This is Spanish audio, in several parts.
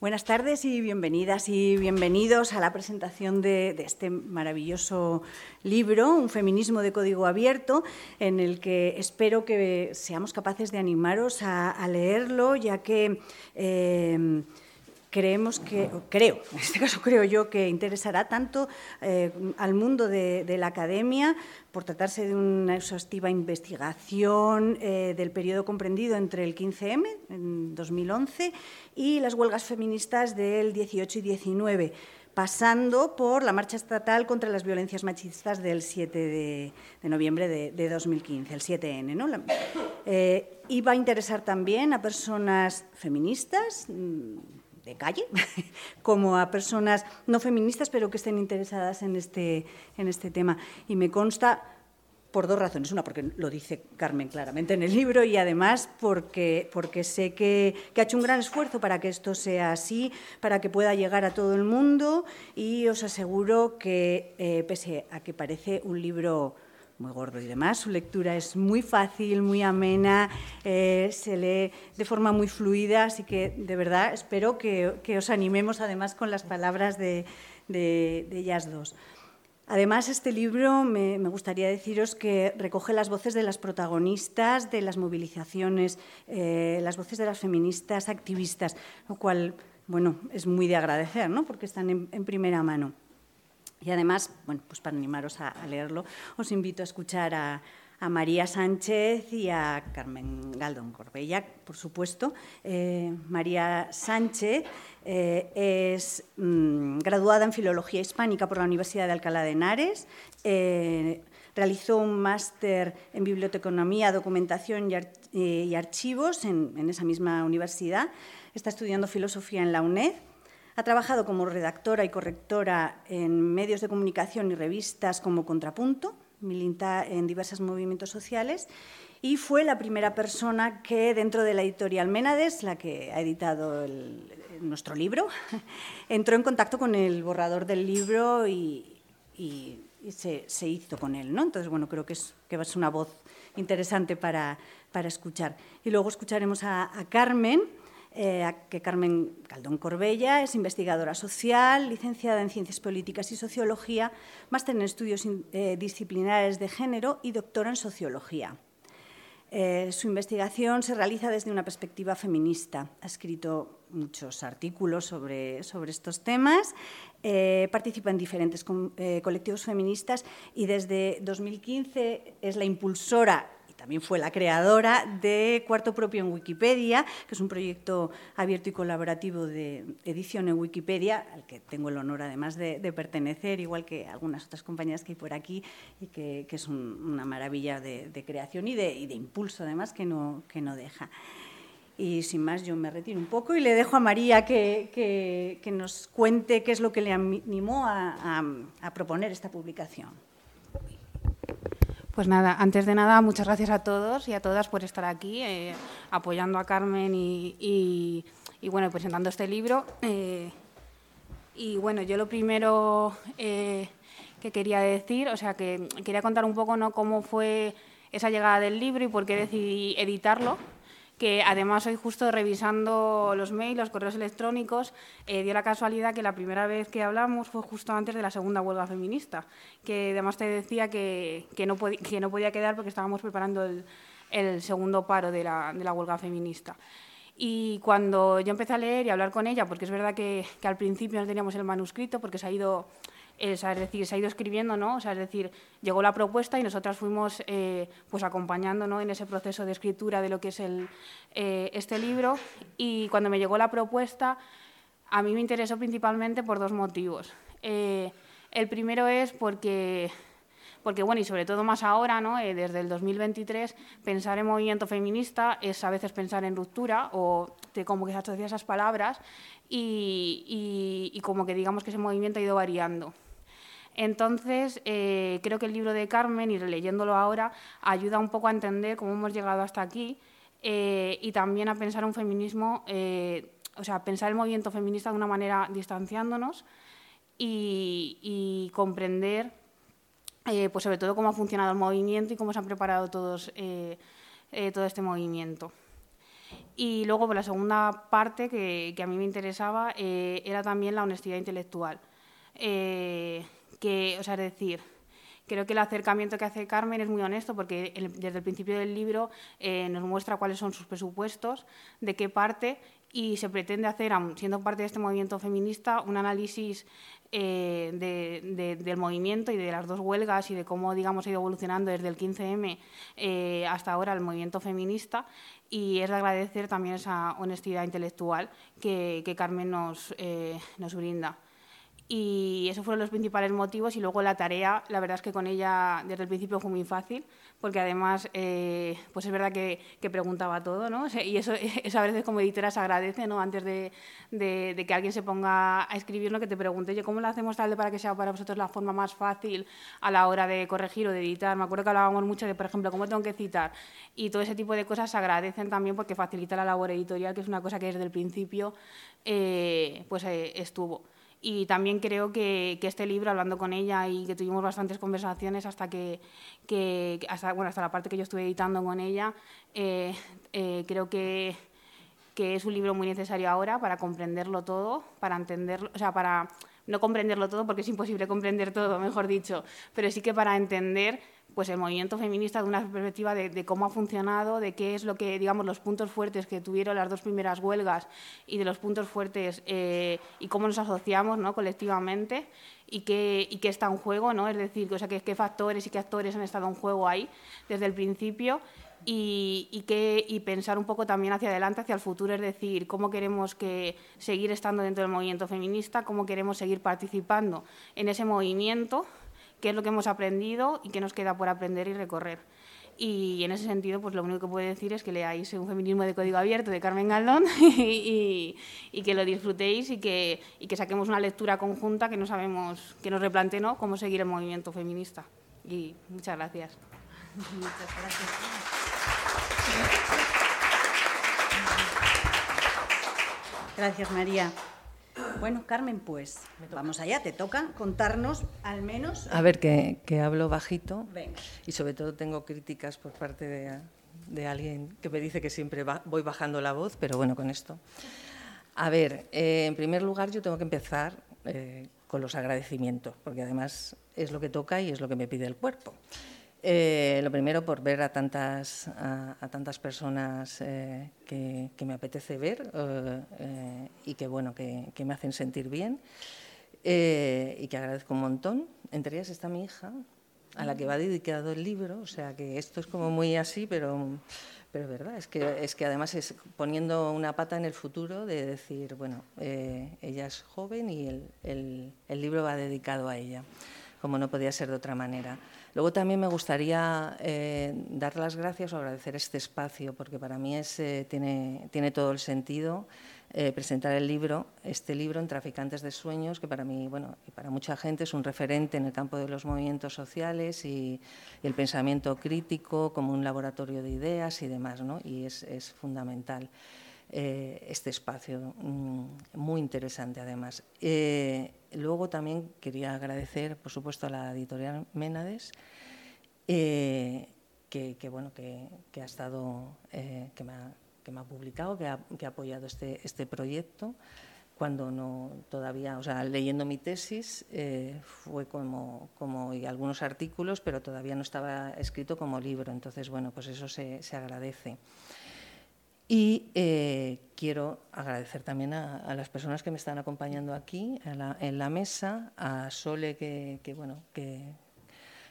Buenas tardes y bienvenidas y bienvenidos a la presentación de, este maravilloso libro, Un feminismo de código abierto, en el que espero que seamos capaces de animaros a, leerlo, ya que eh, creemos que, creo, en este caso creo yo, que interesará tanto eh, al mundo de, la academia por tratarse de una exhaustiva investigación eh, del periodo comprendido entre el 15M, en 2011, y las huelgas feministas del 18 y 19 pasando por la marcha estatal contra las violencias machistas del 7 de, noviembre de, 2015, el 7N. ¿no? Eh, y va a interesar también a personas feministas, mm, de calle, como a personas no feministas, pero que estén interesadas en este, en este tema. Y me consta por dos razones. Una, porque lo dice Carmen claramente en el libro y además porque, porque sé que, ha hecho un gran esfuerzo para que esto sea así, para que pueda llegar a todo el mundo y os aseguro que, eh, pese a que parece un libro muy gordo y demás. Su lectura es muy fácil, muy amena, eh, se lee de forma muy fluida, así que de verdad espero que, os animemos además con las palabras de, ellas dos. Además, este libro me, gustaría deciros que recoge las voces de las protagonistas de las movilizaciones, eh, las voces de las feministas activistas, lo cual, bueno, es muy de agradecer, ¿no? porque están en primera mano. Y además, bueno, pues para animaros a, leerlo, os invito a escuchar a, María Sánchez y a Carmen Galdón Corbella, por supuesto. Eh, María Sánchez eh, es mm, graduada en Filología Hispánica por la Universidad de Alcalá de Henares. Eh, realizó un máster en Biblioteconomía, Documentación y, Archivos en esa misma universidad. Está estudiando Filosofía en la UNED ha trabajado como redactora y correctora en medios de comunicación y revistas como Contrapunto, milita en diversos movimientos sociales y fue la primera persona que dentro de la editorial Ménades, la que ha editado nuestro libro, entró en contacto con el borrador del libro y, se, hizo con él. ¿no? Entonces, bueno, creo que es, que es una voz interesante para, escuchar. Y luego escucharemos a Carmen, eh, que Carmen Caldón Corbella es investigadora social, licenciada en Ciencias Políticas y Sociología, máster en Estudios eh, Disciplinares de Género y doctora en Sociología. Eh, su investigación se realiza desde una perspectiva feminista. Ha escrito muchos artículos sobre, sobre estos temas, participa en diferentes colectivos feministas y desde 2015 es la impulsora también fue la creadora de Cuarto Propio en Wikipedia, que es un proyecto abierto y colaborativo de edición en Wikipedia, al que tengo el honor además de, pertenecer, igual que algunas otras compañías que hay por aquí, y que, es una maravilla de, creación y de, impulso además que no, deja. Y sin más, yo me retiro un poco y le dejo a María que, nos cuente qué es lo que le animó a proponer esta publicación. Pues nada, antes de nada, muchas gracias a todos y a todas por estar aquí, eh, apoyando a Carmen y, bueno, presentando este libro. Eh, y bueno, yo lo primero eh, que quería decir, o sea, que quería contar un poco ¿no? cómo fue esa llegada del libro y por qué decidí editarlo que además hoy justo revisando los mails, los correos electrónicos, eh, dio la casualidad que la primera vez que hablamos fue justo antes de la segunda huelga feminista, que además te decía que, no, que no, podía quedar porque estábamos preparando el, segundo paro de la, de la, huelga feminista. Y cuando yo empecé a leer y a hablar con ella, porque es verdad que, que al principio no teníamos el manuscrito, porque se ha ido es, decir, se ha ido escribiendo, ¿no? O sea, es decir, llegó la propuesta y nosotras fuimos eh, pues acompañando ¿no? en ese proceso de escritura de lo que es el, eh, este libro. Y cuando me llegó la propuesta, a mí me interesó principalmente por dos motivos. Eh, el primero es porque porque bueno, y sobre todo más ahora, ¿no? desde el 2023, pensar en movimiento feminista es a veces pensar en ruptura o como que se asocia esas palabras y, y, como que digamos que ese movimiento ha ido variando. Entonces, eh, creo que el libro de Carmen, y leyéndolo ahora, ayuda un poco a entender cómo hemos llegado hasta aquí eh, y también a pensar un feminismo, eh, o sea, pensar el movimiento feminista de una manera distanciándonos y, comprender, pues sobre todo, cómo ha funcionado el movimiento y cómo se han preparado todos todo este movimiento. Y luego, por la segunda parte que, a mí me interesaba, eh, era también la honestidad intelectual. Eh, que, o sea, es decir, creo que el acercamiento que hace Carmen es muy honesto porque desde el principio del libro eh, nos muestra cuáles son sus presupuestos, de qué parte y se pretende hacer, siendo parte de este movimiento feminista, un análisis eh, del movimiento y de las dos huelgas y de cómo digamos, ha ido evolucionando desde el 15M eh, hasta ahora el movimiento feminista y es de agradecer también esa honestidad intelectual que, Carmen nos, nos brinda. Y esos fueron los principales motivos y luego la tarea, la verdad es que con ella desde el principio fue muy fácil, porque además, eh, pues es verdad que, preguntaba todo, ¿no? Y eso, a veces como editora se agradece, ¿no? Antes de, que alguien se ponga a escribir, ¿no? Que te pregunte, oye, ¿cómo lo hacemos tal de para que sea para vosotros la forma más fácil a la hora de corregir o de editar? Me acuerdo que hablábamos mucho de, por ejemplo, cómo tengo que citar y todo ese tipo de cosas se agradecen también porque facilita la labor editorial, que es una cosa que desde el principio eh, pues eh, estuvo. Y también creo que, este libro, hablando con ella y que tuvimos bastantes conversaciones hasta que, hasta, bueno, hasta la parte que yo estuve editando con ella, eh, eh, creo que, que es un libro muy necesario ahora para comprenderlo todo, para entenderlo, o sea, para no comprenderlo todo porque es imposible comprender todo, mejor dicho, pero sí que para entender pues el movimiento feminista de una perspectiva de, cómo ha funcionado, de qué es lo que, digamos, los puntos fuertes que tuvieron las dos primeras huelgas y de los puntos fuertes eh, y cómo nos asociamos ¿no? colectivamente y qué, y qué está en juego, ¿no? es decir, o sea, qué, qué factores y qué actores han estado en juego ahí desde el principio y, y, y pensar un poco también hacia adelante, hacia el futuro, es decir, cómo queremos que seguir estando dentro del movimiento feminista, cómo queremos seguir participando en ese movimiento qué es lo que hemos aprendido y qué nos queda por aprender y recorrer. Y en ese sentido, pues lo único que puedo decir es que leáis un feminismo de código abierto de Carmen Galdón y, que lo disfrutéis y que, y que, saquemos una lectura conjunta que no sabemos, que nos replante ¿no? cómo seguir el movimiento feminista. Y muchas gracias. Muchas gracias. Gracias, María. Bueno, Carmen, pues vamos allá, te toca contarnos al menos. A ver, que, hablo bajito y sobre todo tengo críticas por parte de, alguien que me dice que siempre voy bajando la voz, pero bueno, con esto. A ver, eh, en primer lugar yo tengo que empezar eh, con los agradecimientos, porque además es lo que toca y es lo que me pide el cuerpo. Eh, lo primero por ver a tantas, a, tantas personas eh, que, me apetece ver eh, y que, bueno, que, me hacen sentir bien y que agradezco un montón. Entre ellas está mi hija, a la que va dedicado el libro, o sea que esto es como muy así, pero, pero es verdad, es que, es que además es poniendo una pata en el futuro de decir, bueno, ella es joven y el, el, el libro va dedicado a ella, como no podía ser de otra manera. Luego también me gustaría eh, dar las gracias o agradecer este espacio, porque para mí es, eh, tiene, tiene, todo el sentido eh, presentar el libro, este libro en Traficantes de Sueños, que para mí bueno, y para mucha gente es un referente en el campo de los movimientos sociales y, el pensamiento crítico como un laboratorio de ideas y demás, ¿no? y es, es fundamental. Este espacio, mm, muy interesante además. Luego también quería agradecer, por supuesto, a la editorial Ménades, eh, que, bueno, que, ha estado, eh, que, me ha, publicado, que ha, apoyado este, este proyecto. Cuando no todavía, o sea, leyendo mi tesis eh, fue como, como y algunos artículos, pero todavía no estaba escrito como libro. Entonces, bueno, pues eso se, se agradece. Y eh, quiero agradecer también a, las personas que me están acompañando aquí en la mesa, a Sole, que, bueno, que,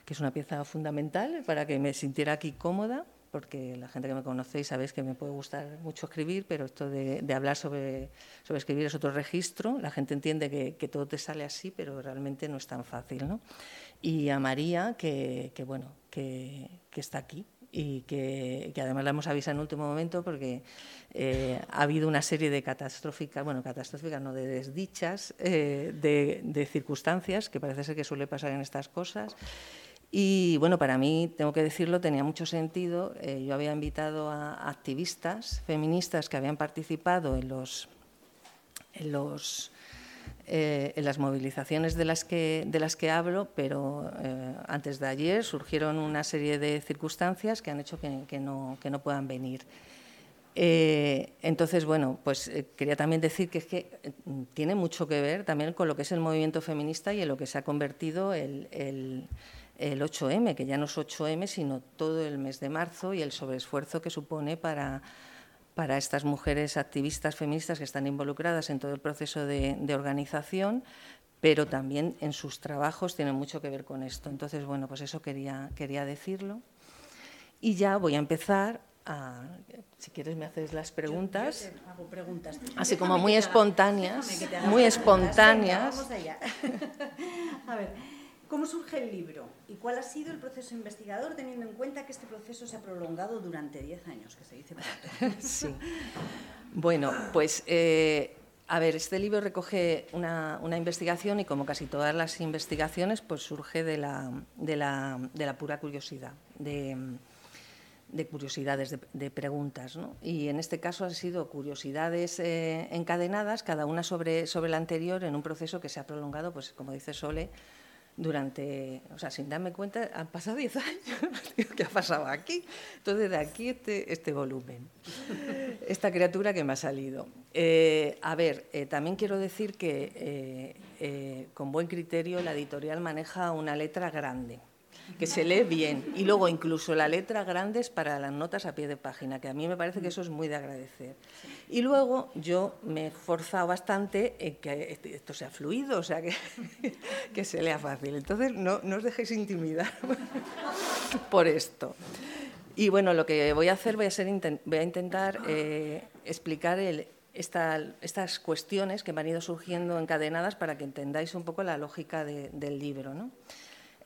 es una pieza fundamental para que me sintiera aquí cómoda, porque la gente que me conocéis sabéis que me puede gustar mucho escribir, pero esto de, hablar sobre, sobre, escribir es otro registro. La gente entiende que, todo te sale así, pero realmente no es tan fácil. ¿no? Y a María, que, bueno, que está aquí, y que, además la hemos avisado en último momento porque eh, ha habido una serie de catastróficas, bueno, catastróficas, no, de desdichas, eh, de, circunstancias, que parece ser que suele pasar en estas cosas. Y bueno, para mí, tengo que decirlo, tenía mucho sentido. Eh, yo había invitado a activistas feministas que habían participado en los, en los eh, en las movilizaciones de las que, de las que hablo, pero eh, antes de ayer surgieron una serie de circunstancias que han hecho que, no, que no, puedan venir. Eh, entonces, bueno, pues eh, quería también decir que es que eh, tiene mucho que ver también con lo que es el movimiento feminista y en lo que se ha convertido el, el, 8M, que ya no es 8M, sino todo el mes de marzo y el sobreesfuerzo que supone para, para estas mujeres activistas feministas que están involucradas en todo el proceso de, de organización, pero también en sus trabajos tienen mucho que ver con esto. Entonces, bueno, pues eso quería, quería decirlo. Y ya voy a empezar si quieres me haces las preguntas. hago preguntas. Así como muy espontáneas, muy espontáneas. Vamos allá. A ver, ¿cómo surge el libro y cuál ha sido el proceso investigador teniendo en cuenta que este proceso se ha prolongado durante 10 años, que se dice Sí. Bueno, pues eh, a ver, este libro recoge una, investigación y como casi todas las investigaciones, pues surge de la, de la, de la pura curiosidad, de de curiosidades, de, preguntas. ¿no? Y en este caso han sido curiosidades eh, encadenadas, cada una sobre, sobre la anterior, en un proceso que se ha prolongado, pues como dice Sole, durante, o sea, sin darme cuenta, han pasado 10 años. ¿Qué ha pasado aquí? Entonces, de aquí este, este volumen, esta criatura que me ha salido. Eh, a ver, eh, también quiero decir que con buen criterio la editorial maneja una letra grande que se lee bien. Y luego incluso la letra grande es para las notas a pie de página, que a mí me parece que eso es muy de agradecer. Y luego yo me he esforzado bastante en que esto sea fluido, o sea, que, que se lea fácil. Entonces, no, no os dejéis intimidar por esto. Y bueno, lo que voy a hacer, voy a, ser, voy a intentar eh, explicar el, estas cuestiones que me han ido surgiendo encadenadas para que entendáis un poco la lógica del libro. ¿no?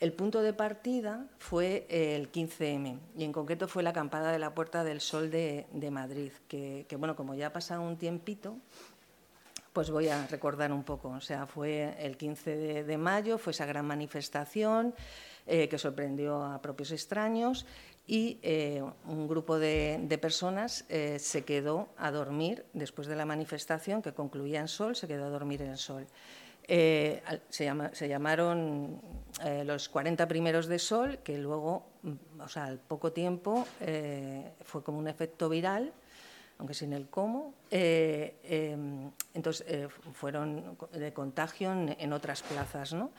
El punto de partida fue el 15M y en concreto fue la acampada de la Puerta del Sol de, Madrid, que, bueno, como ya ha pasado un tiempito, pues voy a recordar un poco. O sea, fue el 15 de, mayo, fue esa gran manifestación eh, que sorprendió a propios extraños y eh, un grupo de, personas eh, se quedó a dormir después de la manifestación que concluía en Sol, se quedó a dormir en el Sol. Eh, se, llamaron eh, los 40 primeros de sol, que luego, mm, o sea, al poco tiempo, eh, fue como un efecto viral, aunque sin el cómo. Em, entonces, fueron de contagio en, otras plazas. ¿no?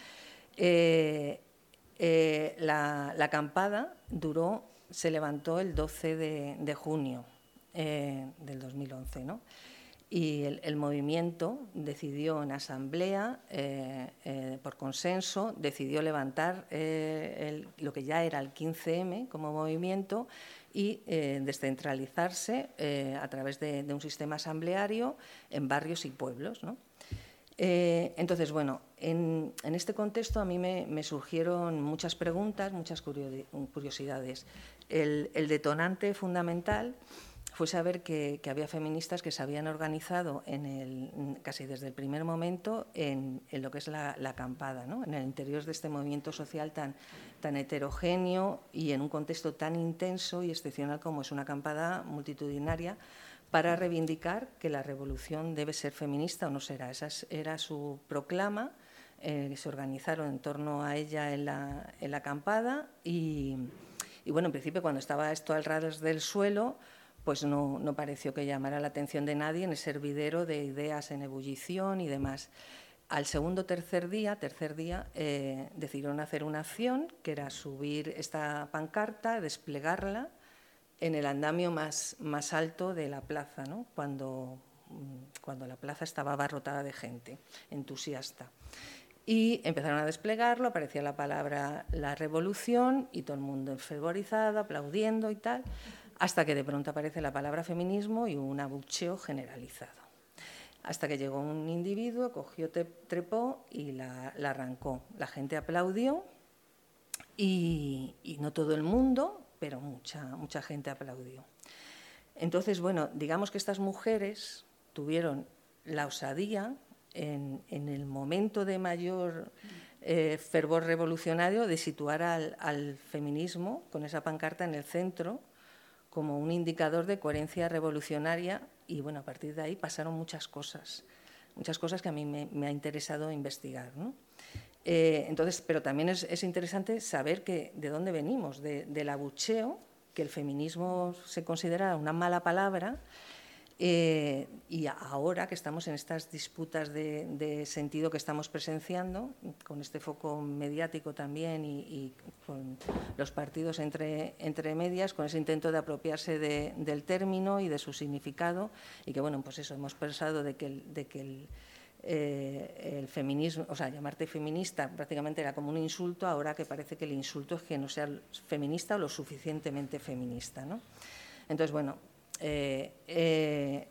La, acampada duró, se levantó el 12 de, de junio del 2011. ¿no? Y el, movimiento decidió en asamblea, eh, eh, por consenso, decidió levantar eh, lo que ya era el 15M como movimiento y descentralizarse a través de, un sistema asambleario en barrios y pueblos. entonces, bueno, en, este contexto a mí me, surgieron muchas preguntas, muchas curiosidades. el detonante fundamental fue saber que, había feministas que se habían organizado en el, casi desde el primer momento en, lo que es la, acampada, ¿no? en el interior de este movimiento social tan, heterogéneo y en un contexto tan intenso y excepcional como es una acampada multitudinaria para reivindicar que la revolución debe ser feminista o no será. Esa era su proclama, eh, se organizaron en torno a ella en la, en la acampada y, bueno, en principio cuando estaba esto al ras del suelo, pues no, pareció que llamara la atención de nadie en el servidero de ideas en ebullición y demás. Al segundo tercer día, tercer día, eh, decidieron hacer una acción que era subir esta pancarta, desplegarla en el andamio más, alto de la plaza, ¿no? cuando, cuando la plaza estaba abarrotada de gente entusiasta. Y empezaron a desplegarlo, aparecía la palabra la revolución y todo el mundo enfervorizado, aplaudiendo y tal hasta que de pronto aparece la palabra feminismo y un abucheo generalizado. Hasta que llegó un individuo, cogió, trepó y la, arrancó. La gente aplaudió y, no todo el mundo, pero mucha, mucha gente aplaudió. Entonces, bueno, digamos que estas mujeres tuvieron la osadía en, el momento de mayor eh, fervor revolucionario de situar al, feminismo con esa pancarta en el centro como un indicador de coherencia revolucionaria y bueno, a partir de ahí pasaron muchas cosas, muchas cosas que a mí me, ha interesado investigar. Eh, entonces, pero también es, interesante saber que, de dónde venimos, del abucheo que el feminismo se considera una mala palabra eh, y ahora que estamos en estas disputas de, sentido que estamos presenciando, con este foco mediático también y, con los partidos entre, entre, medias, con ese intento de apropiarse del término y de su significado, y que, bueno, pues eso, hemos pensado de que de que el eh, el feminismo, o sea, llamarte feminista prácticamente era como un insulto, ahora que parece que el insulto es que no sea feminista o lo suficientemente feminista. ¿no? Entonces, bueno, eh, eh,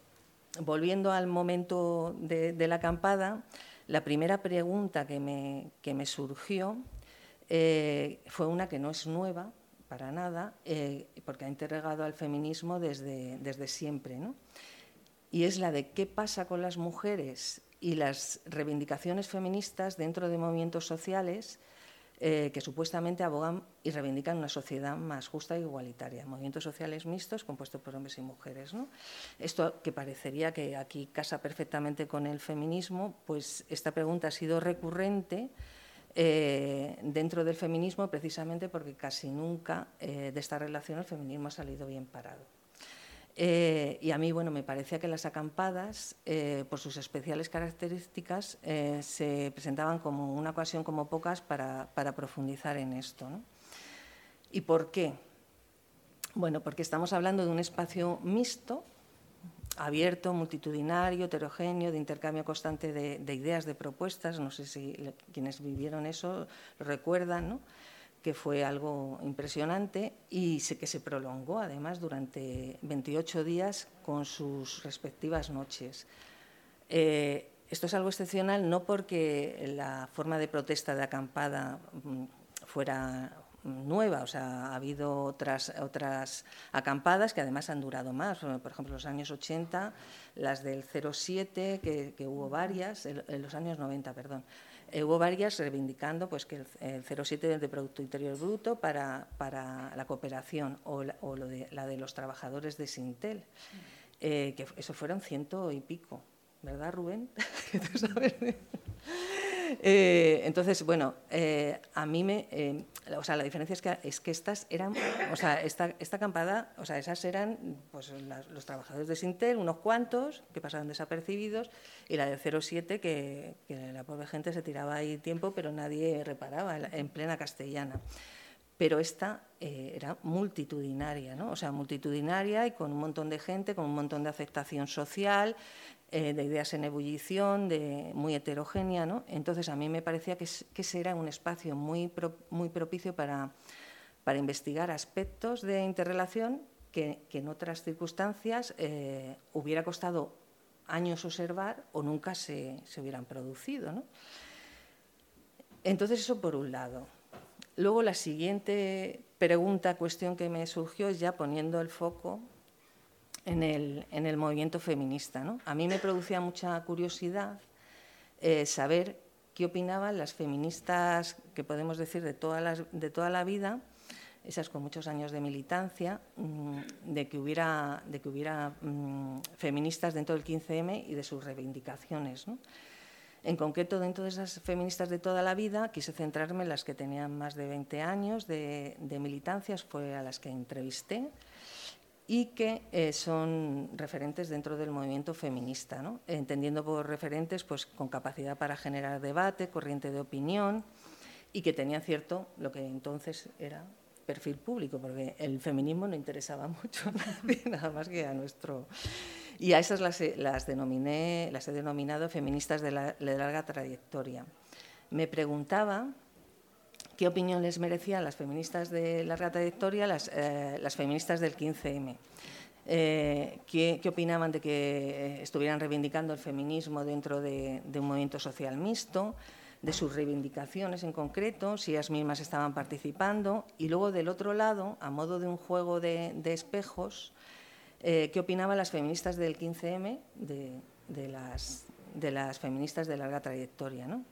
volviendo al momento de, la acampada, la primera pregunta que me, que me surgió fue una que no es nueva para nada, porque ha interrogado al feminismo desde, desde siempre, ¿no? y es la de qué pasa con las mujeres y las reivindicaciones feministas dentro de movimientos sociales eh, que supuestamente abogan y reivindican una sociedad más justa e igualitaria. Movimientos sociales mixtos compuestos por hombres y mujeres. Esto que parecería que aquí casa perfectamente con el feminismo, pues esta pregunta ha sido recurrente eh, dentro del feminismo precisamente porque casi nunca eh, de esta relación el feminismo ha salido bien parado. Eh, y a mí, bueno, me parecía que las acampadas, eh, por sus especiales características, eh, se presentaban como una ocasión como pocas para, profundizar en esto. ¿Y por qué? Bueno, porque estamos hablando de un espacio mixto, abierto, multitudinario, heterogéneo, de intercambio constante de ideas, de propuestas. No sé si quienes vivieron eso lo recuerdan, ¿no? Que fue algo impresionante y que se prolongó además durante 28 días con sus respectivas noches. Eh, esto es algo excepcional no porque la forma de protesta de acampada mm, fuera nueva, o sea, ha habido otras, otras acampadas que además han durado más, por ejemplo, los años 80, las del 07, que, que hubo varias, en los años 90, perdón, eh, hubo varias reivindicando pues, que el, 0,7 de Producto Interior Bruto para, para la cooperación o, la, lo de, la de los trabajadores de Sintel, eh, que eso fueron ciento y pico, ¿verdad, Rubén? Eh, entonces, bueno, eh, a mí me. Eh, o sea, la diferencia es que, es que estas eran. O sea, esta, esta acampada, o sea, esas eran pues, los trabajadores de Sintel, unos cuantos que pasaban desapercibidos, y la del 07, que, que la pobre gente se tiraba ahí tiempo, pero nadie reparaba, en plena castellana pero esta era multitudinaria, ¿no? o sea, multitudinaria y con un montón de gente, con un montón de aceptación social, eh, de ideas en ebullición, de, muy heterogénea. ¿no? Entonces, a mí me parecía que, que ese era un espacio muy, muy propicio para, para, investigar aspectos de interrelación que, en otras circunstancias eh, hubiera costado años observar o nunca se, se hubieran producido. ¿no? Entonces, eso por un lado. Luego, la siguiente pregunta, cuestión que me surgió es ya poniendo el foco en el, en el movimiento feminista. ¿no? A mí me producía mucha curiosidad eh, saber qué opinaban las feministas, que podemos decir de, de toda la vida, esas con muchos años de militancia, mm, de que hubiera, de que hubiera mm, feministas dentro del 15M y de sus reivindicaciones. ¿no? En concreto, dentro de esas feministas de toda la vida, quise centrarme en las que tenían más de 20 años de, de militancias, fue a las que entrevisté y que eh, son referentes dentro del movimiento feminista, entendiendo por referentes pues, con capacidad para generar debate, corriente de opinión y que tenían cierto, lo que entonces era perfil público, porque el feminismo no interesaba mucho a nadie, nada más que a nuestro... Y a esas las, denominé, las he denominado feministas de larga trayectoria. Me preguntaba qué opinión les merecían las feministas de larga trayectoria, las, eh, las feministas del 15M. Eh, ¿qué, opinaban de que eh, estuvieran reivindicando el feminismo dentro de, un movimiento social mixto, de sus reivindicaciones en concreto, si ellas mismas estaban participando, y luego del otro lado, a modo de un juego de, espejos, qué opinaban las feministas del 15M de, las, de las feministas de larga trayectoria. ¿no?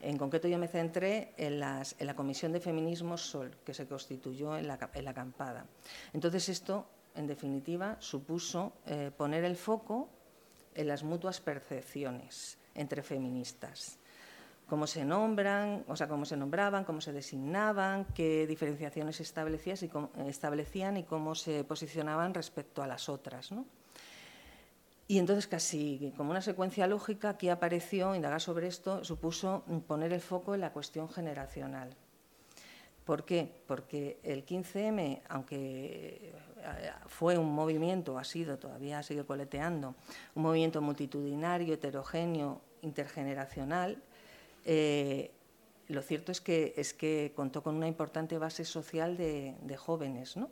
En concreto, yo me centré en, la Comisión de Feminismo Sol, que se constituyó en la, acampada. Entonces, esto, en definitiva, supuso eh, poner el foco en las mutuas percepciones entre feministas. cómo se nombran, o sea, cómo se nombraban, cómo se designaban, qué diferenciaciones establecían y cómo se posicionaban respecto a las otras. Y entonces, casi como una secuencia lógica, aquí apareció, indagar sobre esto, supuso poner el foco en la cuestión generacional. ¿Por qué? Porque el 15M, aunque eh, fue un movimiento, ha sido, todavía sigue coleteando, un movimiento multitudinario, heterogéneo, intergeneracional, eh, lo cierto es que, es que contó con una importante base social de, jóvenes, ¿no?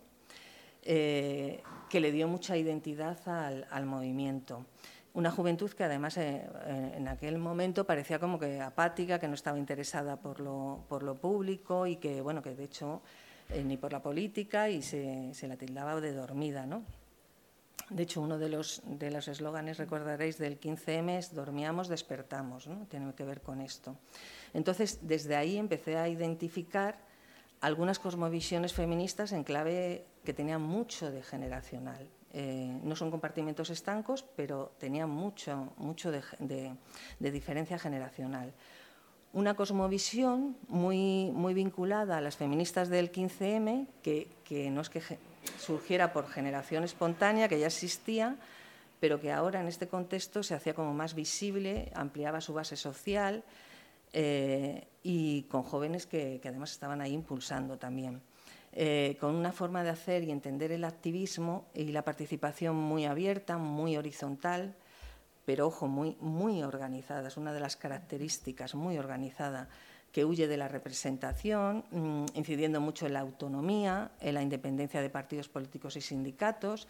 Eh, que le dio mucha identidad al, movimiento. Una juventud que además en aquel momento parecía como que apática, que no estaba interesada por lo, por lo público y que, bueno, que de hecho eh, ni por la política y se, la tildaba de dormida. ¿no? De hecho, uno de los de los eslóganes, recordaréis, del 15M es dormíamos, despertamos, ¿no? tiene que ver con esto. Entonces, desde ahí empecé a identificar algunas cosmovisiones feministas en clave que tenían mucho de generacional. Eh, no son compartimentos estancos, pero tenían mucho, mucho de diferencia generacional una cosmovisión muy, muy vinculada a las feministas del 15M, que, no es que surgiera por generación espontánea, que ya existía, pero que ahora en este contexto se hacía como más visible, ampliaba su base social eh, y con jóvenes que, además estaban ahí impulsando también. Eh, con una forma de hacer y entender el activismo y la participación muy abierta, muy horizontal, pero ojo, muy, muy organizada, es una de las características, muy organizada, que huye de la representación, mm, incidiendo mucho en la autonomía, en la independencia de partidos políticos y sindicatos,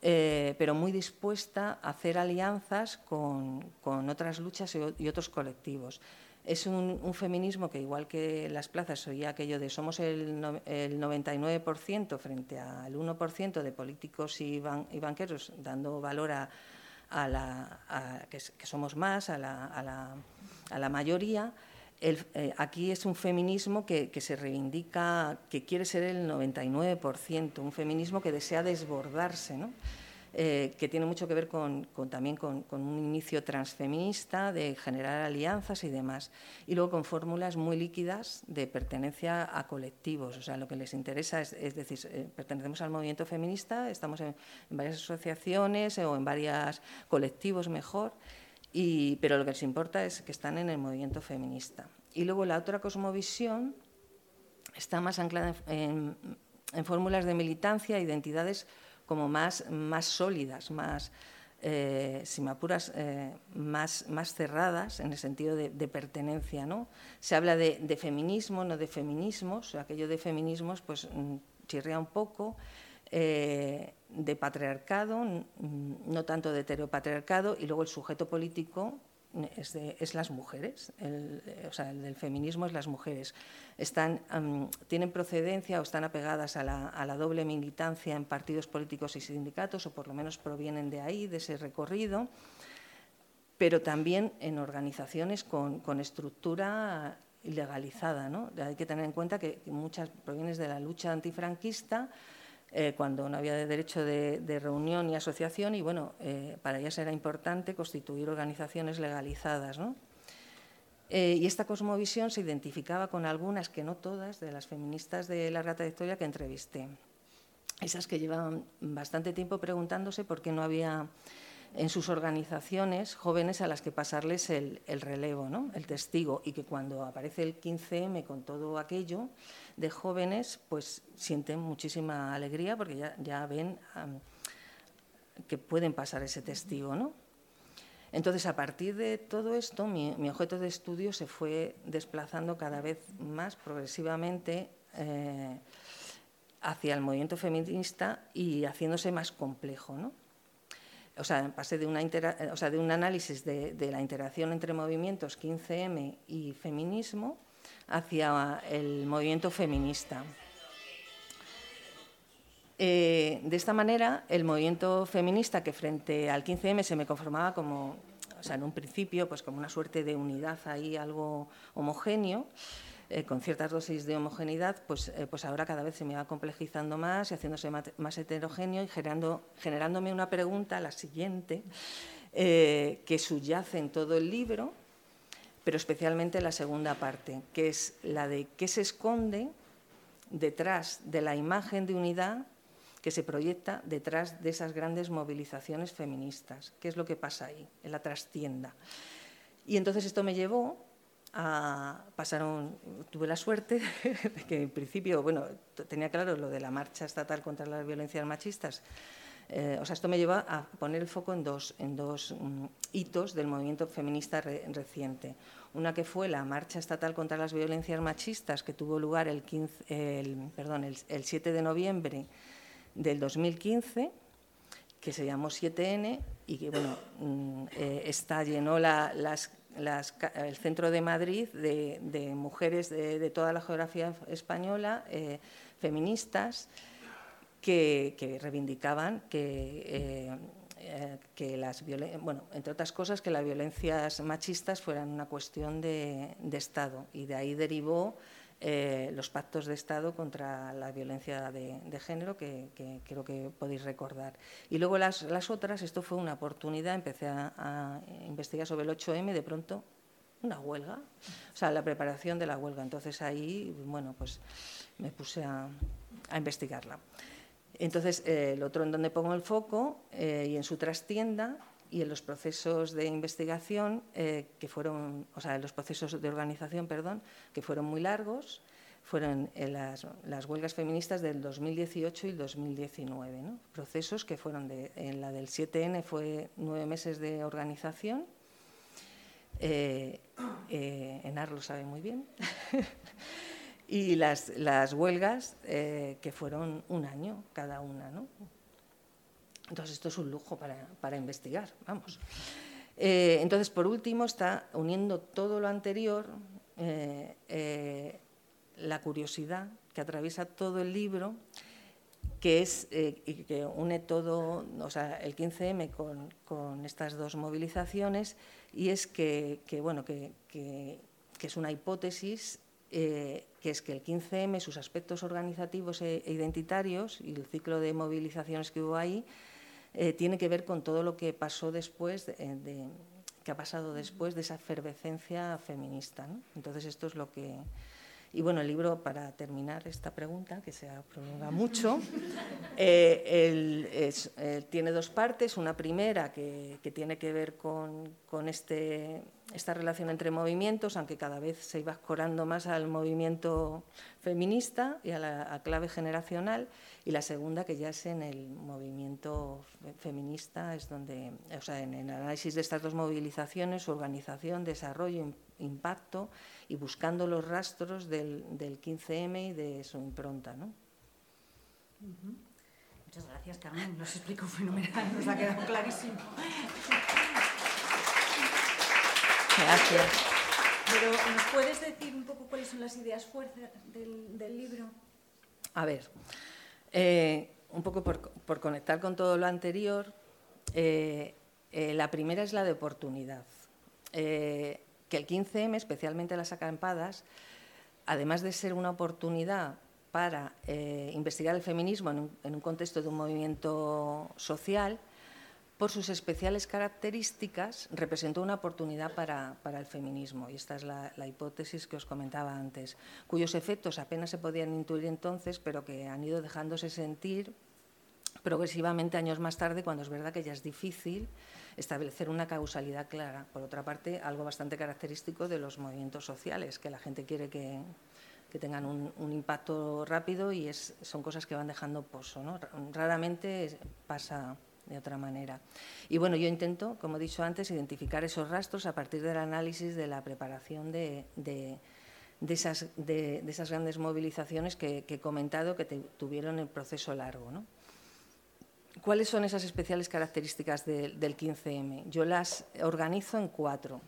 eh, pero muy dispuesta a hacer alianzas con, otras luchas y, otros colectivos. Es un, feminismo que, igual que las plazas, oía aquello de somos el, el 99% frente al 1% de políticos y banqueros, dando valor a a la, que, somos más, a la, mayoría. Eh, aquí es un feminismo que, se reivindica, que quiere ser el 99%, un feminismo que desea desbordarse, ¿no? Eh, que tiene mucho que ver con, también con, un inicio transfeminista, de generar alianzas y demás. Y luego con fórmulas muy líquidas de pertenencia a colectivos. O sea, lo que les interesa es, decir, eh, pertenecemos al movimiento feminista, estamos en, varias asociaciones o en varios colectivos mejor, pero lo que les importa es que están en el movimiento feminista. Y luego la otra cosmovisión está más anclada en, en fórmulas de militancia, identidades como más, más sólidas, más, eh, si eh, más, más cerradas en el sentido de, pertenencia. ¿no? Se habla de, feminismo, no de feminismos, aquello de feminismos pues mm, chirrea un poco, eh, de patriarcado, no tanto de heteropatriarcado, y luego el sujeto político es, las mujeres, o sea, el feminismo es las mujeres. Tienen procedencia o están apegadas a la, doble militancia en partidos políticos y sindicatos, o por lo menos provienen de ahí, de ese recorrido, pero también en organizaciones con, estructura ilegalizada. ¿no? Hay que tener en cuenta que muchas provienen de la lucha antifranquista, eh, cuando no había derecho de, reunión y asociación y bueno, eh, para ellas era importante constituir organizaciones legalizadas. Eh, y esta cosmovisión se identificaba con algunas, que no todas, de las feministas de larga trayectoria que entrevisté. Esas que llevaban bastante tiempo preguntándose por qué no había en sus organizaciones jóvenes a las que pasarles el, relevo, ¿no? el testigo, y que cuando aparece el 15M con todo aquello de jóvenes, pues sienten muchísima alegría porque ya, ven que pueden pasar ese testigo. ¿no? Entonces, a partir de todo esto, mi, objeto de estudio se fue desplazando cada vez más progresivamente eh, hacia el movimiento feminista y haciéndose más complejo. ¿no? O sea, pasé de, una o de un análisis de, la interacción entre movimientos 15M y feminismo hacia el movimiento feminista. Eh, de esta manera, el movimiento feminista, que frente al 15M se me conformaba como, o sea, en un principio, pues como una suerte de unidad ahí, algo homogéneo, eh, con ciertas dosis de homogeneidad, pues, eh, pues ahora cada vez se me va complejizando más y haciéndose más, heterogéneo y generando, generándome una pregunta, la siguiente, eh, que subyace en todo el libro, pero especialmente la segunda parte, que es la de qué se esconde detrás de la imagen de unidad que se proyecta detrás de esas grandes movilizaciones feministas. ¿Qué es lo que pasa ahí, en la trastienda? Y entonces esto me llevó pasaron, tuve la suerte de que en principio, bueno, tenía claro lo de la marcha estatal contra las violencias machistas. Eh, o sea, esto me lleva a poner el foco en dos, en dos mm, hitos del movimiento feminista reciente. Una que fue la marcha estatal contra las violencias machistas, que tuvo lugar el, 15, el, perdón, el, 7 de noviembre del 2015, que se llamó 7N y que, bueno, mm, eh, llenó las el centro de Madrid de, mujeres de, toda la geografía española, eh, feministas, que, reivindicaban que, eh, eh, que las bueno, entre otras cosas, que las violencias machistas fueran una cuestión de, Estado. Y de ahí derivó los pactos de Estado contra la violencia de, género, que, creo que podéis recordar. Y luego las, las otras, esto fue una oportunidad, empecé a, investigar sobre el 8M, de pronto una huelga, o sea, la preparación de la huelga. Entonces ahí, bueno, pues me puse a, investigarla. Entonces, eh, el otro en donde pongo el foco eh, y en su trastienda y en los procesos de investigación eh, que fueron, o sea, en los procesos de organización, perdón, que fueron muy largos, fueron las, las, huelgas feministas del 2018 y el 2019, ¿no? procesos que fueron de, en la del 7N fue nueve meses de organización eh, eh, Enar lo sabe muy bien. y las, huelgas, eh, que fueron un año cada una. Entonces, esto es un lujo para, investigar, vamos. Eh, entonces, por último, está uniendo todo lo anterior, la curiosidad que atraviesa todo el libro, que es que une todo, o sea, el 15M con, con estas dos movilizaciones y es que, bueno, que, es una hipótesis eh, que es que el 15M, sus aspectos organizativos e, e identitarios y el ciclo de movilizaciones que hubo ahí, eh, tiene que ver con todo lo que pasó después, de, que ha pasado después de esa efervescencia feminista. Entonces esto es lo que, y bueno, el libro, para terminar esta pregunta, que se prolonga mucho, eh, eh, tiene dos partes. Una primera que, tiene que ver con, este, esta relación entre movimientos, aunque cada vez se iba escorando más al movimiento feminista y a la clave generacional. Y la segunda, que ya es en el movimiento feminista, es donde, o sea, en el análisis de estas dos movilizaciones, su organización, desarrollo, impacto y buscando los rastros del, 15M y de su impronta. ¿no? Muchas gracias, Carmen. Nos explico fenomenal, nos ha quedado clarísimo. Gracias. Pero, ¿nos puedes decir un poco cuáles son las ideas fuertes del, libro? A ver, eh, un poco por, conectar con todo lo anterior, eh, eh, la primera es la de oportunidad que el 15M, especialmente las acampadas, además de ser una oportunidad para investigar el feminismo en un, contexto de un movimiento social, por sus especiales características, representó una oportunidad para, el feminismo. Y esta es la, hipótesis que os comentaba antes, cuyos efectos apenas se podían intuir entonces, pero que han ido dejándose sentir progresivamente años más tarde, cuando es verdad que ya es difícil establecer una causalidad clara. Por otra parte, algo bastante característico de los movimientos sociales, que la gente quiere que, tengan un, impacto rápido y son cosas que van dejando pozo. ¿no? Raramente pasa de otra manera. Y bueno, yo intento, como he dicho antes, identificar esos rastros a partir del análisis de la preparación de, esas, de, esas, grandes movilizaciones que, he comentado que tuvieron el proceso largo. ¿no? ¿Cuáles son esas especiales características del 15M? Yo las organizo en cuatro.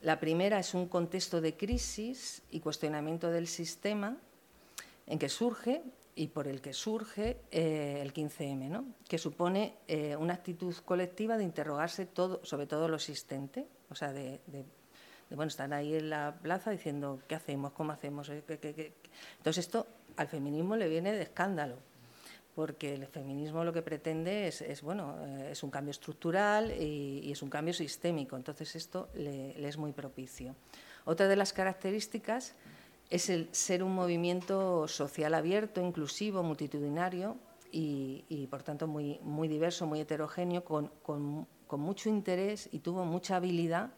La primera es un contexto de crisis y cuestionamiento del sistema en que surge y por el que surge eh, el 15M, ¿no? que supone eh, una actitud colectiva de interrogarse todo, sobre todo lo existente, o sea, de, bueno, están ahí en la plaza diciendo qué hacemos, cómo hacemos. Entonces esto al feminismo le viene de escándalo, porque el feminismo lo que pretende es, bueno, eh, es un cambio estructural y, es un cambio sistémico, entonces esto le, es muy propicio. Otra de las características es el ser un movimiento social abierto, inclusivo, multitudinario y, por tanto muy, diverso, muy heterogéneo, con, mucho interés y tuvo mucha habilidad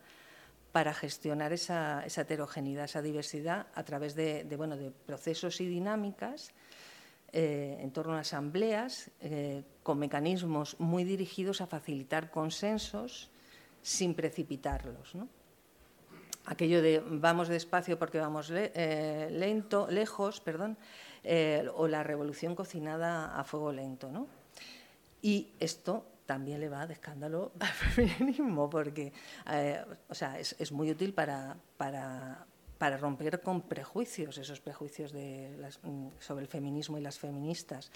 para gestionar esa, heterogeneidad, esa diversidad a través de, procesos y dinámicas eh, en torno a asambleas eh, con mecanismos muy dirigidos a facilitar consensos sin precipitarlos. Aquello de vamos despacio porque vamos eh, lento, lejos, perdón, o la revolución cocinada a fuego lento. Y esto también le va de escándalo al feminismo, porque o sea, es, muy útil para, para, para romper con prejuicios, esos prejuicios mm, sobre el feminismo y las feministas.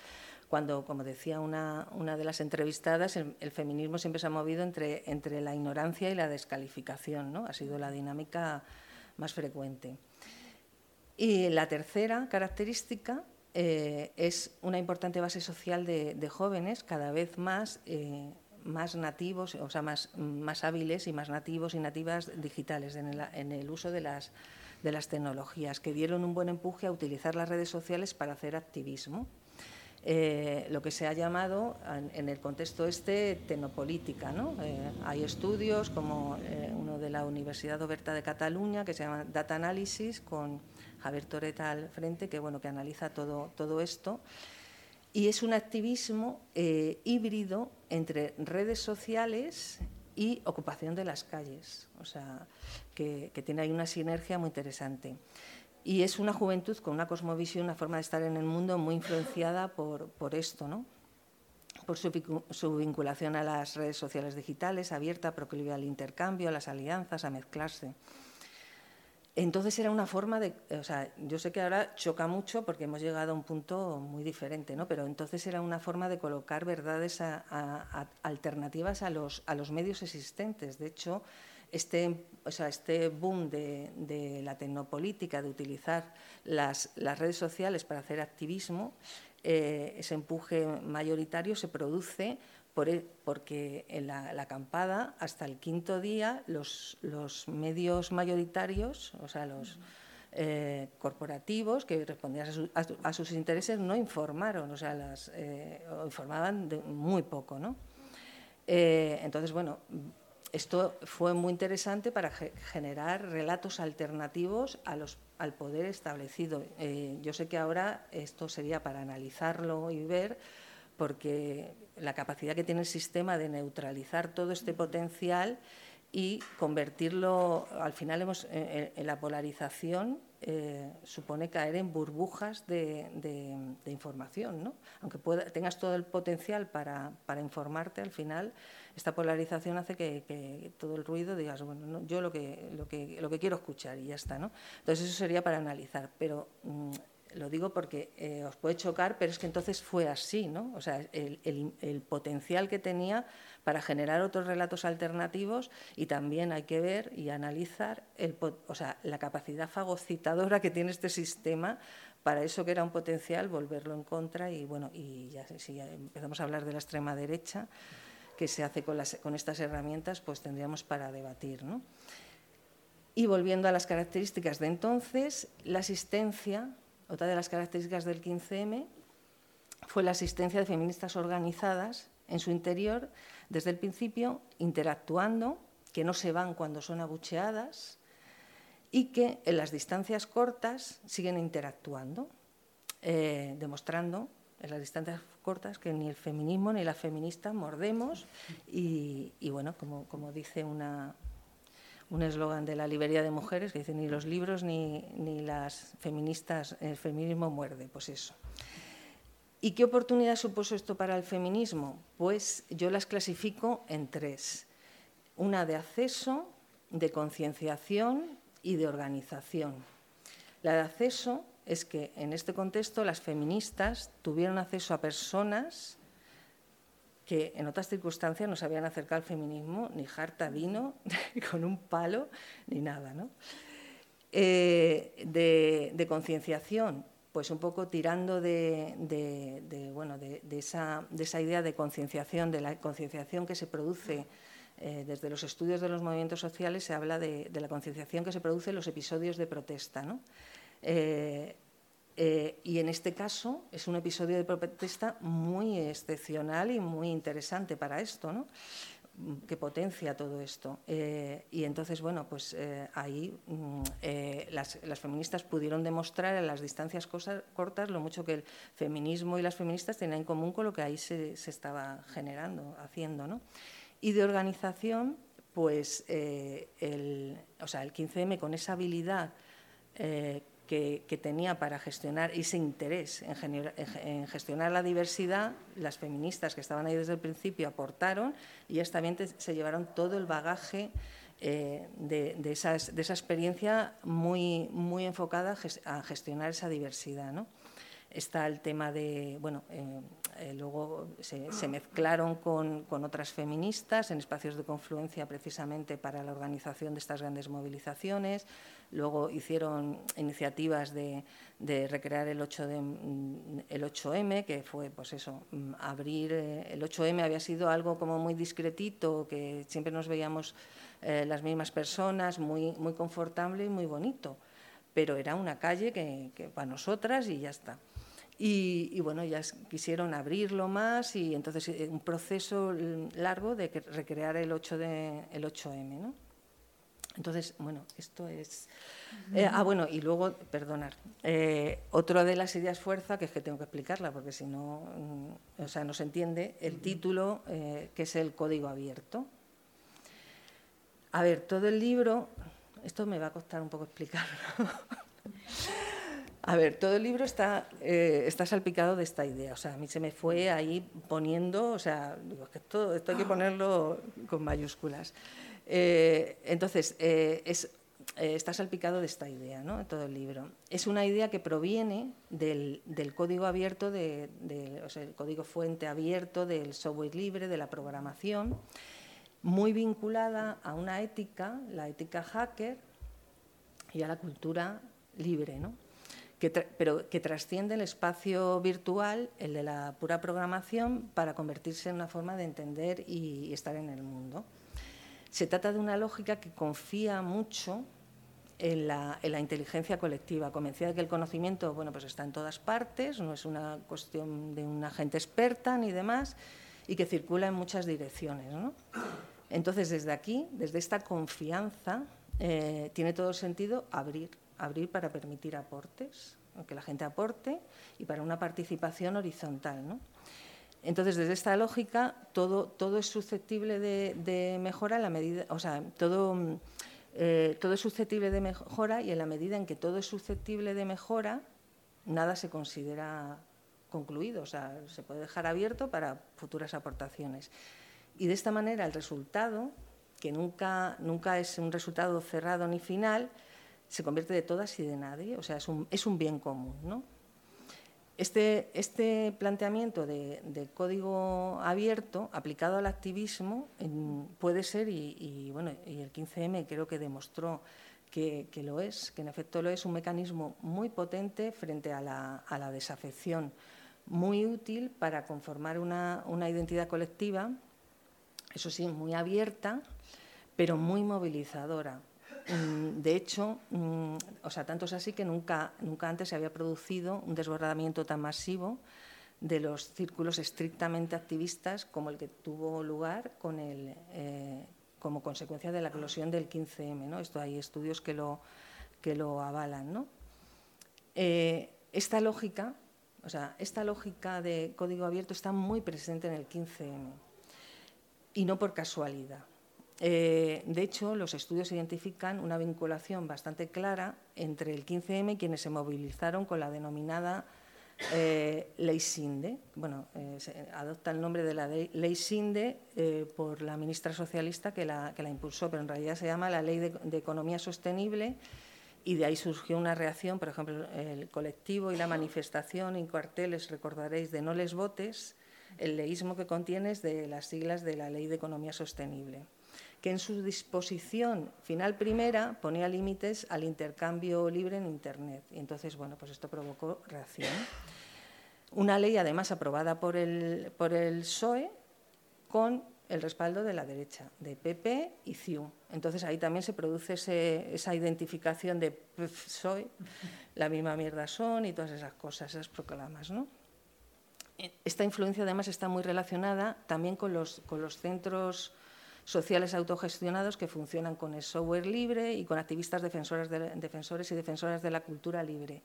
Cuando, como decía una, de las entrevistadas, el, feminismo siempre se ha movido entre, entre la ignorancia y la descalificación, ¿no? ha sido la dinámica más frecuente. Y la tercera característica eh, es una importante base social de, jóvenes, cada vez más, eh, más nativos, o sea, más, más hábiles y más nativos y nativas digitales en el uso de las de las tecnologías, que dieron un buen empuje a utilizar las redes sociales para hacer activismo. Eh, lo que se ha llamado en, el contexto este tecnopolítica. ¿no? Eh, hay estudios como eh, uno de la Universidad Oberta de Cataluña que se llama Data Analysis con Javier Toreta al frente que, bueno, que analiza todo, todo esto. Y es un activismo híbrido entre redes sociales y ocupación de las calles, o sea, que, tiene ahí una sinergia muy interesante. Y es una juventud con una cosmovisión, una forma de estar en el mundo muy influenciada por, por esto, ¿no? por su, su, vinculación a las redes sociales digitales, abierta, proclive al intercambio, a las alianzas, a mezclarse. Entonces era una forma de, o sea, yo sé que ahora choca mucho porque hemos llegado a un punto muy diferente, ¿no? Pero entonces era una forma de colocar verdades alternativas a los, a los medios existentes. De hecho, este, o sea, este boom de, la tecnopolítica, de utilizar las, las, redes sociales para hacer activismo, eh, ese empuje mayoritario se produce e, porque en la, acampada, hasta el quinto día, los, medios mayoritarios, o sea, los eh, corporativos que respondían a, sus intereses, no informaron, o sea, las, eh, informaban de muy poco, ¿no? Eh, entonces, bueno, esto fue muy interesante para generar relatos alternativos a los, al poder establecido. yo sé que ahora esto sería para analizarlo y ver, porque la capacidad que tiene el sistema de neutralizar todo este potencial y convertirlo, al final hemos, eh, eh, en, la polarización eh, supone caer en burbujas de, información, ¿no? Aunque tengas todo el potencial para, informarte, al final esta polarización hace que, todo el ruido digas, bueno, yo lo que, lo, que, lo que quiero escuchar y ya está, ¿no? Entonces eso sería para analizar, pero... Mm, lo digo porque eh, os puede chocar, pero es que entonces fue así, ¿no? O sea, el, potencial que tenía para generar otros relatos alternativos y también hay que ver y analizar la capacidad fagocitadora que tiene este sistema para eso que era un potencial, volverlo en contra y bueno, y ya si empezamos a hablar de la extrema derecha, que se hace con, con estas herramientas, pues tendríamos para debatir, ¿no? Y volviendo a las características de entonces, la asistencia otra de las características del 15M fue la asistencia de feministas organizadas en su interior desde el principio, interactuando, que no se van cuando son abucheadas y que en las distancias cortas siguen interactuando, eh, demostrando en las distancias cortas que ni el feminismo ni la feminista mordemos y, bueno, como dice un eslogan de la librería de mujeres que dice ni los libros ni, ni las feministas, el feminismo muerde, pues eso. ¿Y qué oportunidad supuso esto para el feminismo? Pues yo las clasifico en tres. Una de acceso, de concienciación y de organización. La de acceso es que en este contexto las feministas tuvieron acceso a personas que en otras circunstancias no se habían acercado al feminismo, ni jarta vino, con un palo, ni nada. ¿no? Eh, de, concienciación, pues un poco tirando de, bueno, de, esa, de esa idea de concienciación, de la concienciación que se produce eh, desde los estudios de los movimientos sociales, se habla de, la concienciación que se produce en los episodios de protesta. ¿no? Eh, eh, y en este caso es un episodio de protesta muy excepcional y muy interesante para esto, ¿no? Que potencia todo esto. Eh, y entonces, bueno, pues eh, ahí mm, las, feministas pudieron demostrar a las distancias cortas lo mucho que el feminismo y las feministas tenían en común con lo que ahí se, estaba generando, haciendo. ¿no? Y de organización, pues el, o sea, el 15M con esa habilidad que, tenía para gestionar ese interés en, gestionar la diversidad, las feministas que estaban ahí desde el principio aportaron y ellas también se llevaron todo el bagaje eh, de, esa experiencia muy, enfocada a gestionar esa diversidad. Está el tema de, bueno, eh, eh, luego se, mezclaron con, con, otras feministas en espacios de confluencia precisamente para la organización de estas grandes movilizaciones. Luego hicieron iniciativas de, recrear el, 8 mm, el 8M, que fue, pues eso, mm, abrir. Eh, el 8M había sido algo como muy discretito, que siempre nos veíamos eh, las mismas personas, muy, muy confortable y muy bonito. Pero era una calle que, para nosotras y ya está. Y, bueno, ya quisieron abrirlo más y entonces eh, un proceso largo de recrear el, 8 de, el 8M. ¿no? Entonces, bueno, esto es... Eh, ah, bueno, y luego, perdonar, eh, otra de las ideas fuerza, que es que tengo que explicarla, porque si no, mm, o sea, no se entiende, el título, eh, que es el código abierto. A ver, todo el libro, esto me va a costar un poco explicarlo. A ver, todo el libro está, está salpicado de esta idea, o sea, a mí se me fue ahí poniendo, o sea, digo, que esto, esto hay que ponerlo con mayúsculas. Eh, entonces, eh, eh, está salpicado de esta idea, ¿no? todo el libro. Es una idea que proviene del, código abierto, de, el código fuente abierto del software libre, de la programación, muy vinculada a una ética, la ética hacker, y a la cultura libre, ¿no? Pero que trasciende el espacio virtual, el de la pura programación, para convertirse en una forma de entender y estar en el mundo. Se trata de una lógica que confía mucho en la, inteligencia colectiva, convencida de que el conocimiento bueno, pues está en todas partes, no es una cuestión de una gente experta ni demás, y que circula en muchas direcciones. Entonces, desde aquí, desde esta confianza, eh, tiene todo sentido abrir, abrir para permitir aportes, que la gente aporte, y para una participación horizontal. ¿no? Entonces, desde esta lógica, todo, todo es susceptible de, mejora en la medida, o sea, todo, eh, todo es susceptible de mejora y en la medida en que todo es susceptible de mejora, nada se considera concluido, o sea, se puede dejar abierto para futuras aportaciones. Y de esta manera el resultado, que nunca, nunca es un resultado cerrado ni final, se convierte de todas y de nadie, o sea, es un, es un bien común, ¿no? Este, este, planteamiento de, código abierto aplicado al activismo puede ser, y, bueno, y el 15M creo que demostró que, lo es, que en efecto lo es, un mecanismo muy potente frente a la, desafección, muy útil para conformar una, una identidad colectiva, eso sí, muy abierta, pero muy movilizadora. Mm, de hecho, mm, o sea, tanto es así que nunca, nunca antes se había producido un desbordamiento tan masivo de los círculos estrictamente activistas como el que tuvo lugar con el, eh, como consecuencia de la eclosión del 15M. ¿no? Esto hay estudios que lo, que lo avalan. Eh, esta lógica, o sea, esta lógica de código abierto está muy presente en el 15M y no por casualidad. Eh, de hecho, los estudios identifican una vinculación bastante clara entre el 15M y quienes se movilizaron con la denominada eh, Ley Sinde. Bueno, eh, adopta el nombre de la Ley Sinde por la ministra socialista que la, impulsó, pero en realidad se llama la Ley de, Economía Sostenible y de ahí surgió una reacción, por ejemplo, el colectivo y la manifestación en cuarteles, recordaréis, de No les votes, el leísmo que contiene es de las siglas de la Ley de Economía Sostenible. Que en su disposición final primera ponía límites al intercambio libre en Internet. Y entonces, bueno, pues esto provocó reacción. Una ley, además, aprobada por el, por el PSOE con el respaldo de la derecha, de PP y CIU. Entonces ahí también se produce esa identificación de soy, la misma mierda son y todas esas cosas, esas proclamas. ¿no? Esta influencia además está muy relacionada también con los, con los centros sociales autogestionados que funcionan con el software libre y con activistas defensores y defensoras de la cultura libre.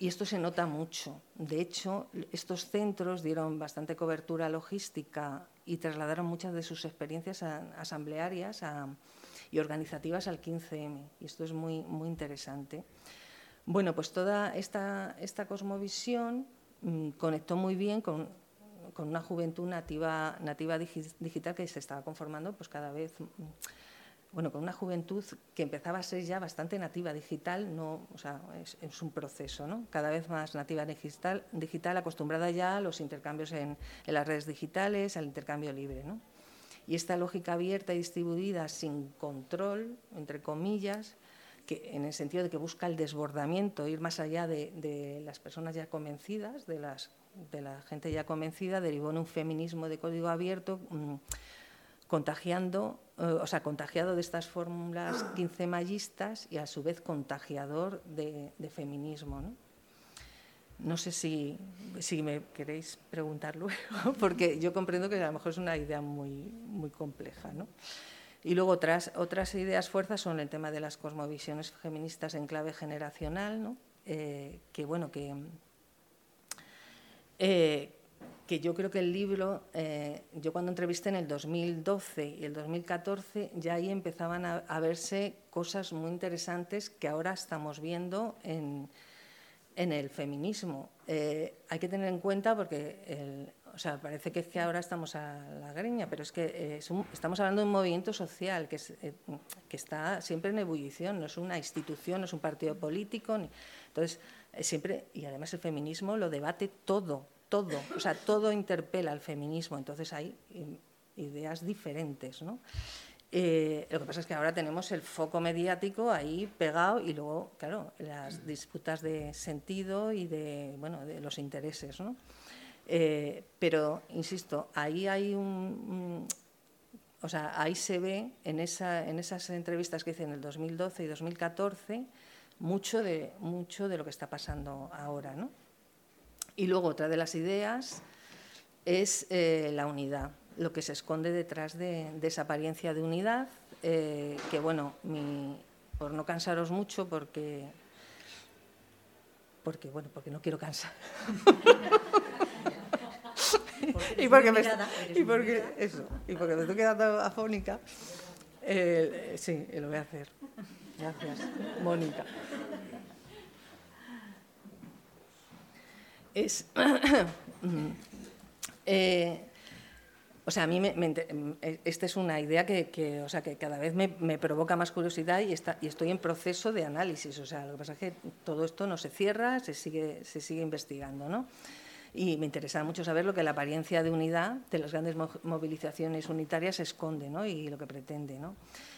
Y esto se nota mucho. De hecho, estos centros dieron bastante cobertura logística y trasladaron muchas de sus experiencias asamblearias y organizativas al 15M. Y esto es muy, muy interesante. Bueno, pues toda esta, esta cosmovisión mm, conectó muy bien con, con, una juventud nativa, nativa digital que se estaba conformando pues cada vez mm, bueno, con una juventud que empezaba a ser ya bastante nativa digital, no, o sea, es, un proceso, ¿no? Cada vez más nativa digital, digital acostumbrada ya a los intercambios en, las redes digitales, al intercambio libre, ¿no? Y esta lógica abierta y distribuida sin control, entre comillas, que en el sentido de que busca el desbordamiento, ir más allá de, las personas ya convencidas, de, las, de la gente ya convencida, derivó en un feminismo de código abierto. Mm, contagiando, eh, o sea, contagiado de estas fórmulas quincemallistas y a su vez contagiador de, feminismo. ¿no? No sé si, si, me queréis preguntar luego, porque yo comprendo que a lo mejor es una idea muy, muy compleja. ¿no? Y luego otras, otras ideas fuerzas son el tema de las cosmovisiones feministas en clave generacional, ¿no? Eh, que bueno, que, eh, que yo creo que el libro, eh, yo cuando entrevisté en el 2012 y el 2014, ya ahí empezaban a, verse cosas muy interesantes que ahora estamos viendo en, el feminismo. Eh, hay que tener en cuenta porque, o sea, parece que es que ahora estamos a la greña, pero es que eh, estamos hablando de un movimiento social que, que está siempre en ebullición, no es una institución, no es un partido político. entonces, siempre, y además el feminismo lo debate todo, todo, o sea, todo interpela al feminismo, entonces hay ideas diferentes, ¿no? Eh, lo que pasa es que ahora tenemos el foco mediático ahí pegado y luego, claro, las disputas de sentido y de, bueno, de los intereses, ¿no? Eh, pero, insisto, ahí hay un, o sea, ahí se ve en, esa, en esas entrevistas que hice en el 2012 y 2014 mucho de, mucho de lo que está pasando ahora, ¿no? Y luego otra de las ideas es eh, la unidad, lo que se esconde detrás de, esa apariencia de unidad, eh, que bueno, por no cansaros mucho, porque, porque, bueno, porque no quiero cansar. y porque me, y porque, eso, y porque me estoy quedando afónica, eh, sí, lo voy a hacer. Gracias, Mónica. es... Eh, o sea, a mí me, esta es una idea que, o sea, que cada vez me, provoca más curiosidad y, está, y, estoy en proceso de análisis. O sea, lo que pasa es que todo esto no se cierra, se sigue, se sigue investigando, ¿no? Y me interesa mucho saber lo que la apariencia de unidad de las grandes movilizaciones unitarias esconde ¿no? y lo que pretende. ¿no?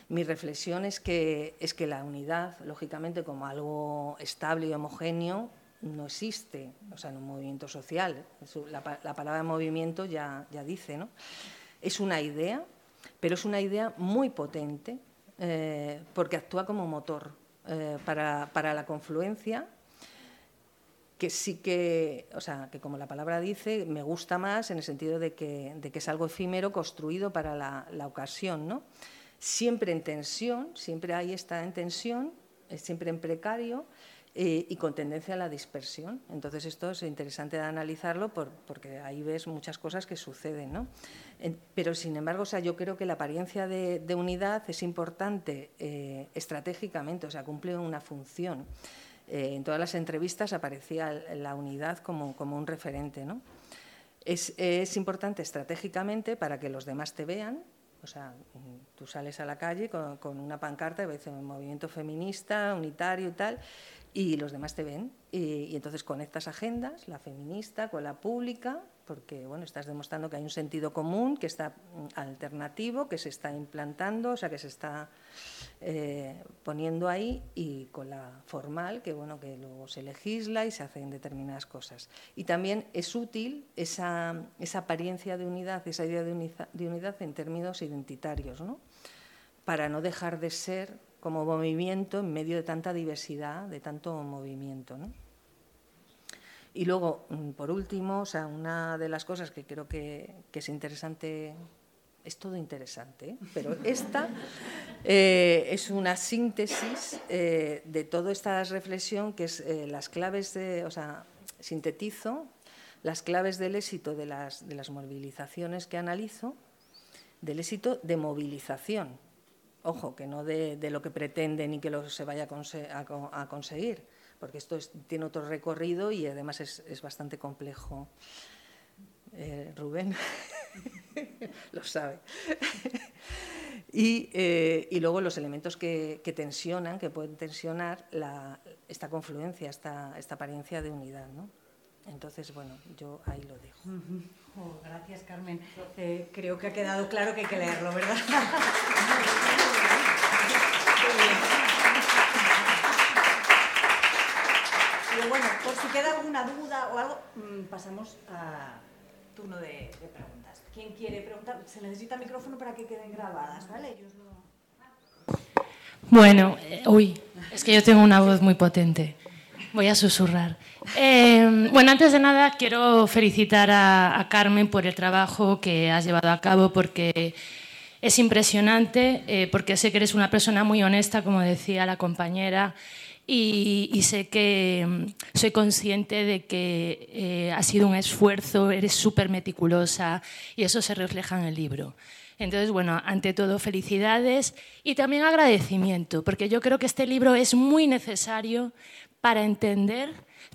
Mi reflexión es que, es que la unidad, lógicamente, como algo estable y homogéneo, no existe, o sea, en un movimiento social. La, palabra movimiento ya, ya dice, ¿no? Es una idea, pero es una idea muy potente eh, porque actúa como motor eh, para, la confluencia que sí que, o sea, que como la palabra dice, me gusta más en el sentido de que, de que es algo efímero construido para la, la, ocasión, ¿no? Siempre en tensión, siempre ahí está en tensión, siempre en precario, eh, y con tendencia a la dispersión. Entonces esto es interesante analizarlo porque ahí ves muchas cosas que suceden. ¿no? pero sin embargo, o sea, yo creo que la apariencia de, unidad es importante eh, estratégicamente, o sea, cumple una función. Eh, en todas las entrevistas aparecía la unidad como, como un referente. ¿no? Es, es, importante estratégicamente para que los demás te vean. O sea, tú sales a la calle con, una pancarta y ves un movimiento feminista, unitario y tal, y los demás te ven. Y, entonces conectas agendas, la feminista con la pública, porque bueno, estás demostrando que hay un sentido común, que está mm, alternativo, que se está implantando, o sea, que se está eh, poniendo ahí, y con la formal, que bueno, que luego se legisla y se hacen determinadas cosas. Y también es útil esa, apariencia de unidad, esa idea de, de unidad en términos identitarios, ¿no? para no dejar de ser como movimiento en medio de tanta diversidad, de tanto movimiento. Y luego, mm, por último, o sea, una de las cosas que creo que, es interesante, es todo interesante, ¿eh? pero esta eh, es una síntesis eh, de toda esta reflexión que es las claves de, o sea, sintetizo las claves del éxito de las, de las movilizaciones que analizo, del éxito de movilización, Ojo, que no de, lo que pretenden y que lo se vaya a, conseguir, porque esto tiene otro recorrido y además es, bastante complejo. Eh, Rubén lo sabe. Eh, y, luego los elementos que, tensionan, que pueden tensionar esta confluencia, esta, esta apariencia de unidad. ¿no? Entonces, bueno, yo ahí lo dejo. Oh, gracias, Carmen. Eh, creo que ha quedado claro que hay que leerlo, ¿verdad? Y bueno, por si queda alguna duda o algo, mm, pasamos a turno de, preguntas. ¿Quién quiere preguntar? Se necesita micrófono para que queden grabadas, ¿vale? Bueno, eh, uy, es que yo tengo una voz muy potente. Voy a susurrar. Eh, bueno, antes de nada quiero felicitar a, Carmen por el trabajo que has llevado a cabo porque es impresionante, eh, porque sé que eres una persona muy honesta, como decía la compañera, y, sé que mm, soy consciente de que eh, ha sido un esfuerzo, eres súper meticulosa y eso se refleja en el libro. Entonces, bueno, ante todo, felicidades y también agradecimiento, porque yo creo que este libro es muy necesario para entender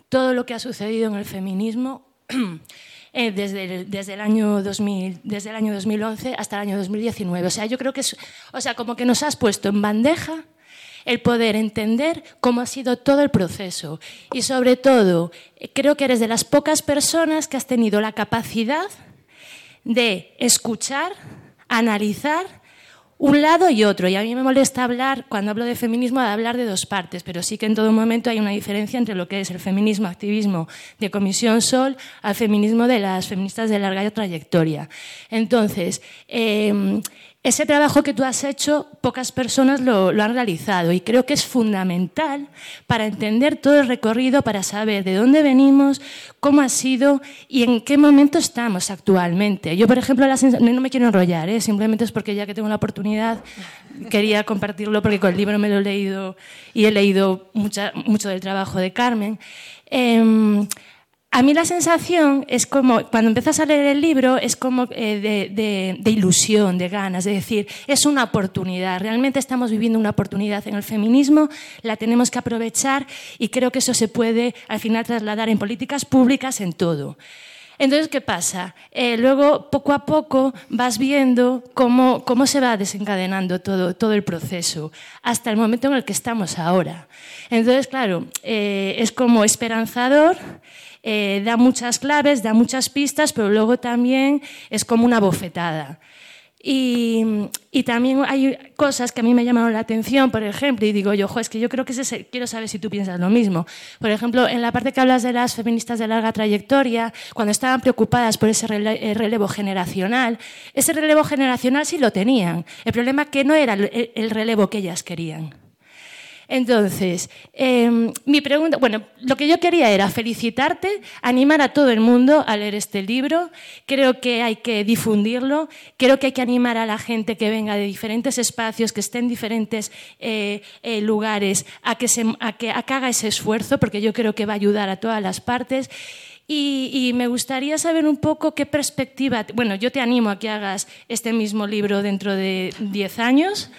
todo lo que ha sucedido en el feminismo eh, desde, el, desde, el año 2000, desde el año 2011 hasta el año 2019. O sea, yo creo que es, o sea, como que nos has puesto en bandeja el poder entender cómo ha sido todo el proceso. Y sobre todo, creo que eres de las pocas personas que has tenido la capacidad de escuchar, analizar un lado y otro. Y a mí me molesta hablar, cuando hablo de feminismo, de hablar de dos partes, pero sí que en todo momento hay una diferencia entre lo que es el feminismo, activismo de Comisión Sol, al feminismo de las feministas de larga trayectoria. Entonces, eh, ese trabajo que tú has hecho, pocas personas lo, han realizado y creo que es fundamental para entender todo el recorrido, para saber de dónde venimos, cómo ha sido y en qué momento estamos actualmente. Yo, por ejemplo, no me quiero enrollar, ¿eh? simplemente es porque ya que tengo la oportunidad quería compartirlo porque con el libro me lo he leído y he leído mucho del trabajo de Carmen. Em, a mí la sensación es como, cuando empiezas a leer el libro, es como eh, de, ilusión, de ganas, de decir, es una oportunidad, realmente estamos viviendo una oportunidad en el feminismo, la tenemos que aprovechar y creo que eso se puede al final trasladar en políticas públicas, en todo. Entonces, ¿qué pasa? Eh, luego, poco a poco, vas viendo cómo, cómo se va desencadenando todo, todo, el proceso, hasta el momento en el que estamos ahora. Entonces, claro, eh, es como esperanzador eh, da muchas claves, da muchas pistas, pero luego también es como una bofetada. Y, también hay cosas que a mí me llamaron la atención, por ejemplo, y digo yo, es que yo creo que quiero saber si tú piensas lo mismo. Por ejemplo, en la parte que hablas de las feministas de larga trayectoria, cuando estaban preocupadas por ese eh, relevo generacional, ese relevo generacional sí lo tenían. El problema es que no era el relevo que ellas querían. Entonces, em, mi pregunta, bueno, lo que yo quería era felicitarte, animar a todo el mundo a leer este libro. Creo que hay que difundirlo, creo que hay que animar a la gente que venga de diferentes espacios, que esté en diferentes eh, eh, lugares, a que, se, a que haga ese esfuerzo, porque yo creo que va a ayudar a todas las partes. Y, me gustaría saber un poco qué perspectiva. Bueno, yo te animo a que hagas este mismo libro dentro de 10 años.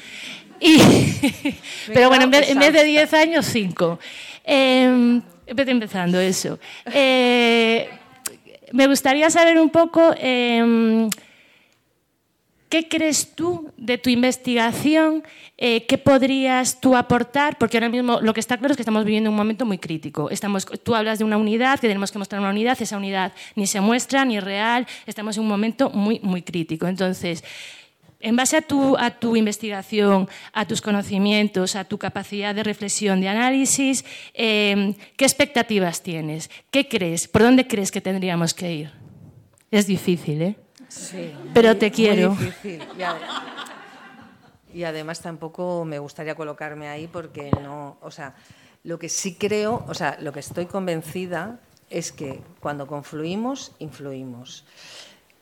pero bueno, en vez, de 10 años, 5. Eh, empezando eso. Eh, me gustaría saber un poco em, ¿qué crees tú de tu investigación? Eh, ¿Qué podrías tú aportar? Porque ahora mismo lo que está claro es que estamos viviendo un momento muy crítico. Estamos, tú hablas de una unidad, que tenemos que mostrar una unidad, esa unidad ni se muestra ni es real, estamos en un momento muy, muy crítico. Entonces, en base a tu, a tu, investigación, a tus conocimientos, a tu capacidad de reflexión, de análisis, eh, ¿qué expectativas tienes? ¿Qué crees? ¿Por dónde crees que tendríamos que ir? Es difícil, ¿eh? Sí. Pero te quiero. Muy difícil. Y, además tampoco me gustaría colocarme ahí porque no, o sea, lo que sí creo, o sea, lo que estoy convencida es que cuando confluimos, influimos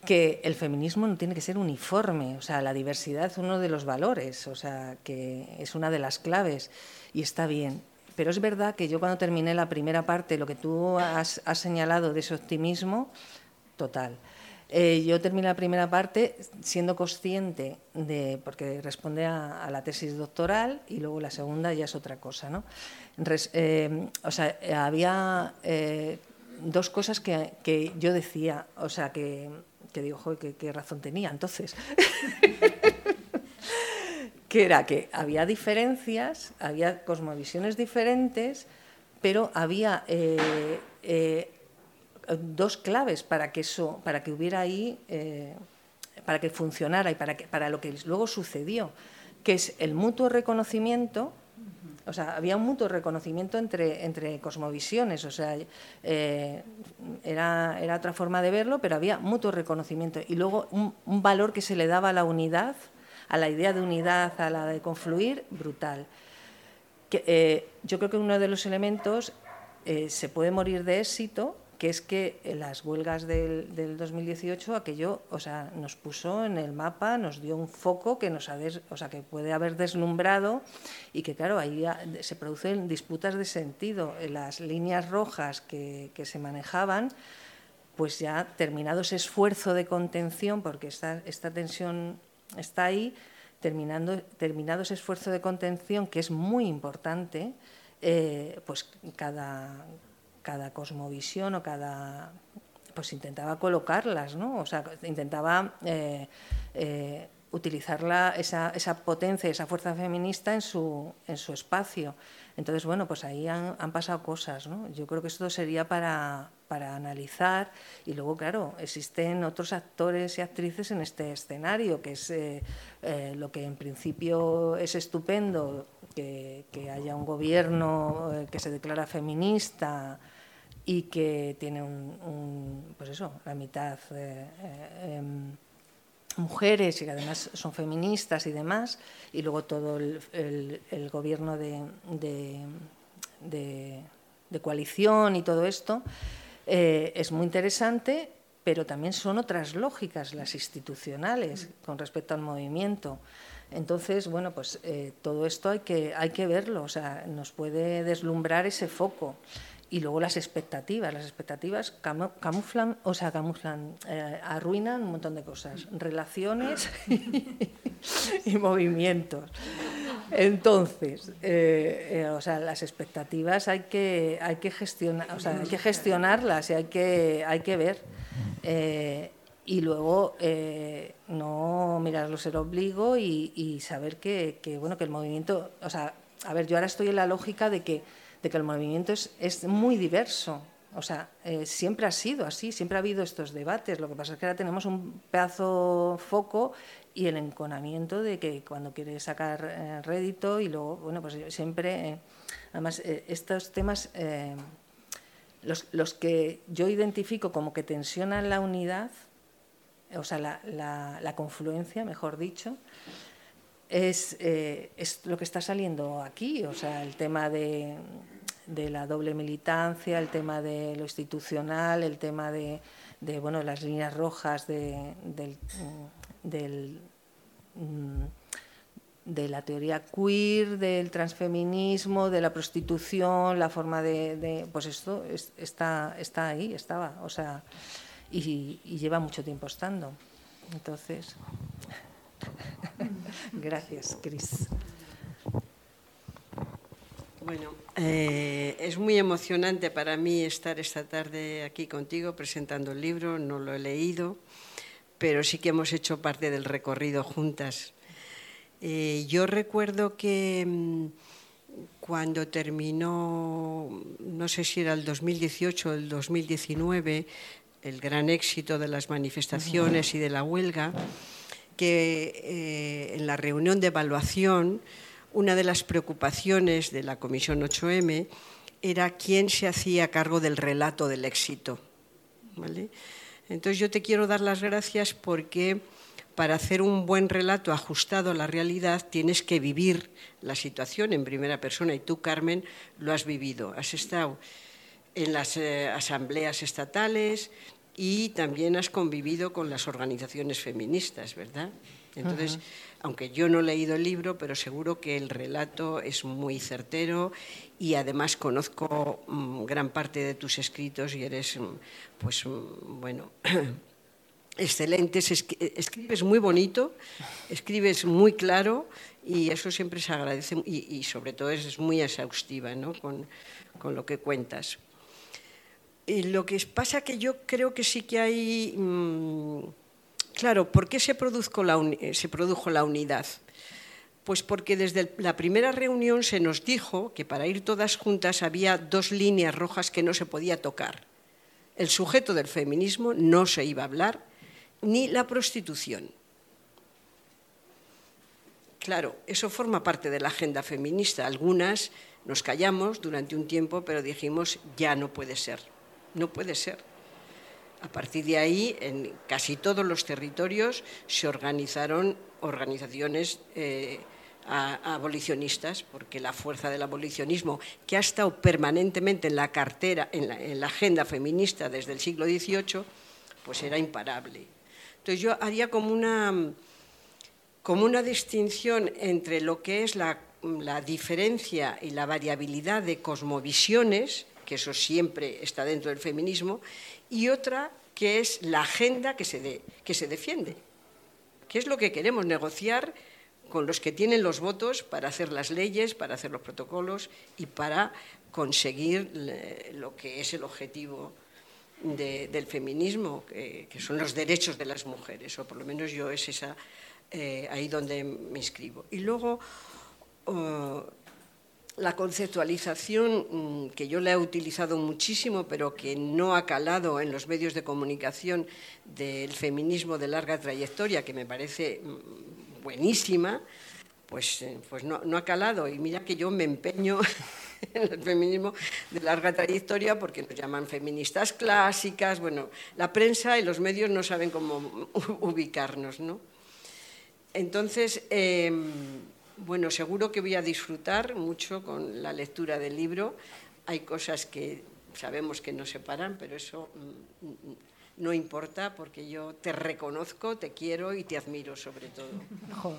que el feminismo no tiene que ser uniforme, o sea, la diversidad es uno de los valores, o sea, que es una de las claves y está bien. Pero es verdad que yo cuando terminé la primera parte, lo que tú has, señalado de ese optimismo, total. Eh, yo terminé la primera parte siendo consciente de, porque responde a, la tesis doctoral y luego la segunda ya es otra cosa, ¿no? Eh, o sea, había eh, dos cosas que, que, yo decía, o sea, que digo, joder, qué, razón tenía entonces. que era que había diferencias, había cosmovisiones diferentes, pero había eh, eh, dos claves para que eso, para que hubiera ahí, eh, para que funcionara y para, que, para lo que luego sucedió, que es el mutuo reconocimiento o sea, había un mutuo reconocimiento entre, entre cosmovisiones, o sea, eh, era, era, otra forma de verlo, pero había mutuo reconocimiento. Y luego un, valor que se le daba a la unidad, a la idea de unidad, a la de confluir, brutal. Que, eh, yo creo que uno de los elementos eh, se puede morir de éxito que es que las huelgas del, 2018 aquello, o sea, nos puso en el mapa, nos dio un foco que nos ha o sea, que puede haber deslumbrado y que claro, ahí se producen disputas de sentido. Las líneas rojas que, se manejaban, pues ya terminado ese esfuerzo de contención, porque esta, esta tensión está ahí, terminando, terminado ese esfuerzo de contención que es muy importante, eh, pues cada, cada cosmovisión o cada pues intentaba colocarlas, ¿no? O sea, intentaba eh, eh, utilizar esa, esa, potencia, esa fuerza feminista en su, en su espacio. Entonces, bueno, pues ahí han, pasado cosas, ¿no? Yo creo que esto sería para, para, analizar y luego, claro, existen otros actores y actrices en este escenario, que es eh, lo que en principio es estupendo, que, que haya un gobierno que se declara feminista, y que tiene un, pues eso, la mitad eh, eh, em, mujeres y que además son feministas y demás, y luego todo el, gobierno de, de, coalición y todo esto, eh, es muy interesante, pero también son otras lógicas las institucionales con respecto al movimiento. Entonces, bueno, pues todo esto hay que, hay que verlo, o sea, nos puede deslumbrar ese foco y luego las expectativas. Las expectativas camuflan, o sea, camuflan, eh, arruinan un montón de cosas, relaciones y movimientos. Entonces, eh, eh, o sea, las expectativas hay que, hay que gestionar, o sea, hay que gestionarlas y hay que, hay que ver. y luego no mirarlo ser obligo y, y saber que, que, bueno, que el movimiento, o sea, a ver, yo ahora estoy en la lógica de que de que el movimiento es, es muy diverso. O sea, eh, siempre ha sido así, siempre ha habido estos debates. Lo que pasa es que ahora tenemos un pedazo foco y el enconamiento de que cuando quiere sacar eh, rédito y luego, bueno, pues siempre, eh, además, estos temas, los, los, que yo identifico como que tensionan la unidad, o sea, la, la, la confluencia, mejor dicho, es, eh, es, lo que está saliendo aquí, o sea, el tema de, de, la doble militancia, el tema de lo institucional, el tema de, de bueno, las líneas rojas de, del, del, mm, de la teoría queer, del transfeminismo, de la prostitución, la forma de, pues esto está, está ahí, estaba, o sea, y, y lleva mucho tiempo estando. Entonces. Gracias, Cris. Bueno, eh, es muy emocionante para mí estar esta tarde aquí contigo presentando el libro, no lo he leído, pero sí que hemos hecho parte del recorrido juntas. Eh, yo recuerdo que mm, cuando terminó, no sé si era el 2018 o el 2019, el gran éxito de las manifestaciones y de la huelga, que eh, en la reunión de evaluación una de las preocupaciones de la Comisión 8M era quién se hacía cargo del relato del éxito. Entonces yo te quiero dar las gracias porque para hacer un buen relato ajustado a la realidad tienes que vivir la situación en primera persona y tú, Carmen, lo has vivido. Has estado en las eh, asambleas estatales y también has convivido con las organizaciones feministas, ¿verdad? Entonces, aunque yo no he leído el libro, pero seguro que el relato es muy certero y además conozco mm, gran parte de tus escritos y eres, mm, pues, mm, bueno, excelente. Escribes muy bonito, escribes muy claro y eso siempre se agradece y, sobre todo es muy exhaustiva ¿no? con, con lo que cuentas. Lo que pasa que yo creo que sí que hay Claro, ¿por qué se, eh, se produjo la unidad? Pues porque desde la primera reunión se nos dijo que para ir todas juntas había dos líneas rojas que no se podía tocar. El sujeto del feminismo no se iba a hablar, ni la prostitución. Claro, eso forma parte de la agenda feminista. Algunas nos callamos durante un tiempo, pero dijimos, ya no puede ser, no puede ser. A partir de ahí, en casi todos los territorios se organizaron organizaciones eh, abolicionistas, porque la fuerza del abolicionismo, que ha estado permanentemente en la cartera, en la, agenda feminista desde el siglo XVIII, pues era imparable. Entonces yo haría como una, como una distinción entre lo que es la, la diferencia y la variabilidad de cosmovisiones, que eso siempre está dentro del feminismo, y otra que es la agenda que se, que se defiende, que es lo que queremos negociar con los que tienen los votos para hacer las leyes, para hacer los protocolos y para conseguir lo que es el objetivo del feminismo, que, son los derechos de las mujeres, o por lo menos yo es esa, eh, ahí donde me inscribo. Y luego, oh, la conceptualización mm, que yo la he utilizado muchísimo, pero que no ha calado en los medios de comunicación del feminismo de larga trayectoria, que me parece mm, buenísima, pues, eh, pues no, ha calado. Y mira que yo me empeño en el feminismo de larga trayectoria porque nos llaman feministas clásicas. Bueno, la prensa y los medios no saben cómo ubicarnos, ¿no? Entonces, em, bueno, seguro que voy a disfrutar mucho con la lectura del libro. Hay cosas que sabemos que nos separan, pero eso mm, no importa porque yo te reconozco, te quiero y te admiro sobre todo.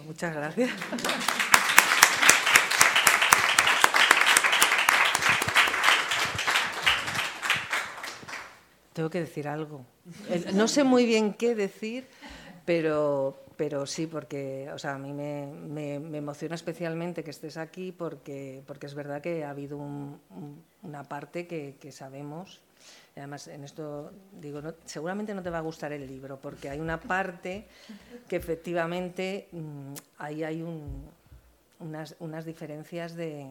muchas gracias. Tengo que decir algo. No sé muy bien qué decir, pero, pero sí, porque o sea, a mí me, emociona especialmente que estés aquí porque, porque es verdad que ha habido una parte que, sabemos. además, en esto digo, seguramente no te va a gustar el libro porque hay una parte que efectivamente mm, ahí hay unas, unas diferencias de,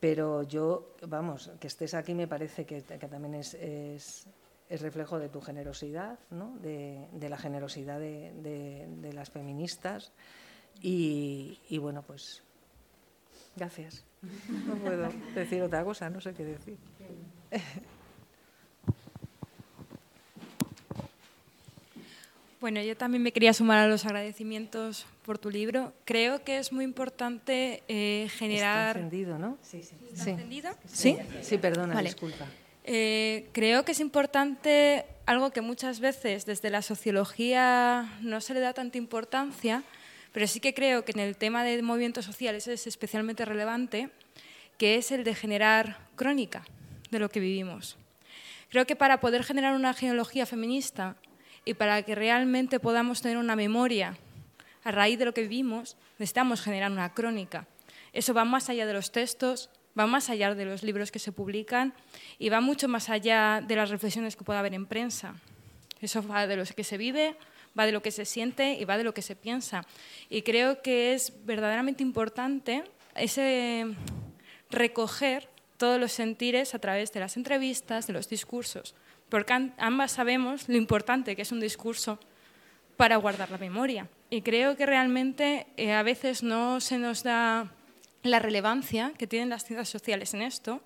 pero yo, vamos, que estés aquí me parece que, también es, es reflejo de tu generosidad, ¿no? de, la generosidad de, las feministas. Y, bueno, pues gracias. No puedo decir otra cosa, no sé qué decir. Bueno, yo también me quería sumar a los agradecimientos por tu libro. Creo que es muy importante eh, generar. Está encendido, ¿no? Sí, sí. ¿Está encendido? Sí, sí, perdona, disculpa. Eh, creo que es importante algo que muchas veces desde la sociología no se le da tanta importancia, pero sí que creo que en el tema de movimientos sociales es especialmente relevante, que es el de generar crónica de lo que vivimos. Creo que para poder generar una genealogía feminista y para que realmente podamos tener una memoria a raíz de lo que vivimos, necesitamos generar una crónica. Eso va más allá de los textos, va más allá de los libros que se publican y va mucho más allá de las reflexiones que pueda haber en prensa. Eso va de lo que se vive, va de lo que se siente y va de lo que se piensa. Y creo que es verdaderamente importante ese recoger todos los sentires a través de las entrevistas, de los discursos, porque ambas sabemos lo importante que es un discurso para guardar la memoria. Y creo que realmente eh, a veces no se nos da la relevancia que tienen las ciencias sociales en esto,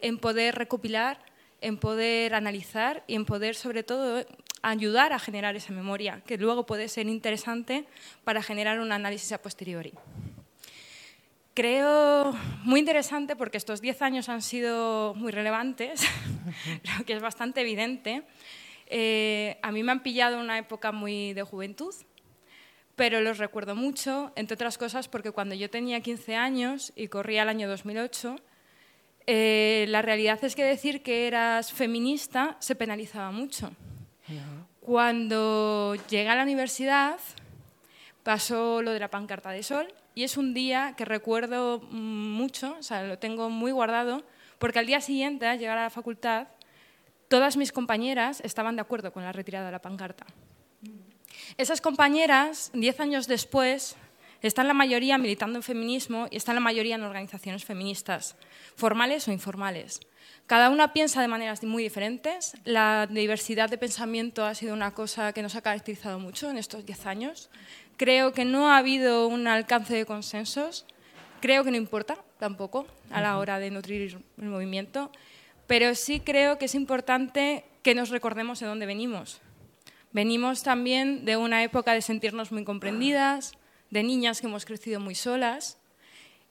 en poder recopilar, en poder analizar y en poder, sobre todo, ayudar a generar esa memoria, que luego puede ser interesante para generar un análisis a posteriori. Creo muy interesante porque estos 10 años han sido muy relevantes, creo que es bastante evidente. Eh, a mí me han pillado una época muy de juventud, pero los recuerdo mucho, entre otras cosas porque cuando yo tenía 15 años y corría el año 2008, eh, la realidad es que decir que eras feminista se penalizaba mucho. Cuando llegué a la universidad pasó lo de la pancarta de sol y es un día que recuerdo mucho, o sea, lo tengo muy guardado, porque al día siguiente, al llegar a la facultad, todas mis compañeras estaban de acuerdo con la retirada de la pancarta. Esas compañeras, diez años después, están la mayoría militando en feminismo y están la mayoría en organizaciones feministas, formales o informales. Cada una piensa de maneras muy diferentes. La diversidad de pensamiento ha sido una cosa que nos ha caracterizado mucho en estos diez años. Creo que no ha habido un alcance de consensos. Creo que no importa tampoco a la hora de nutrir el movimiento. Pero sí creo que es importante que nos recordemos de dónde venimos. Venimos también de una época de sentirnos muy comprendidas, de niñas que hemos crecido muy solas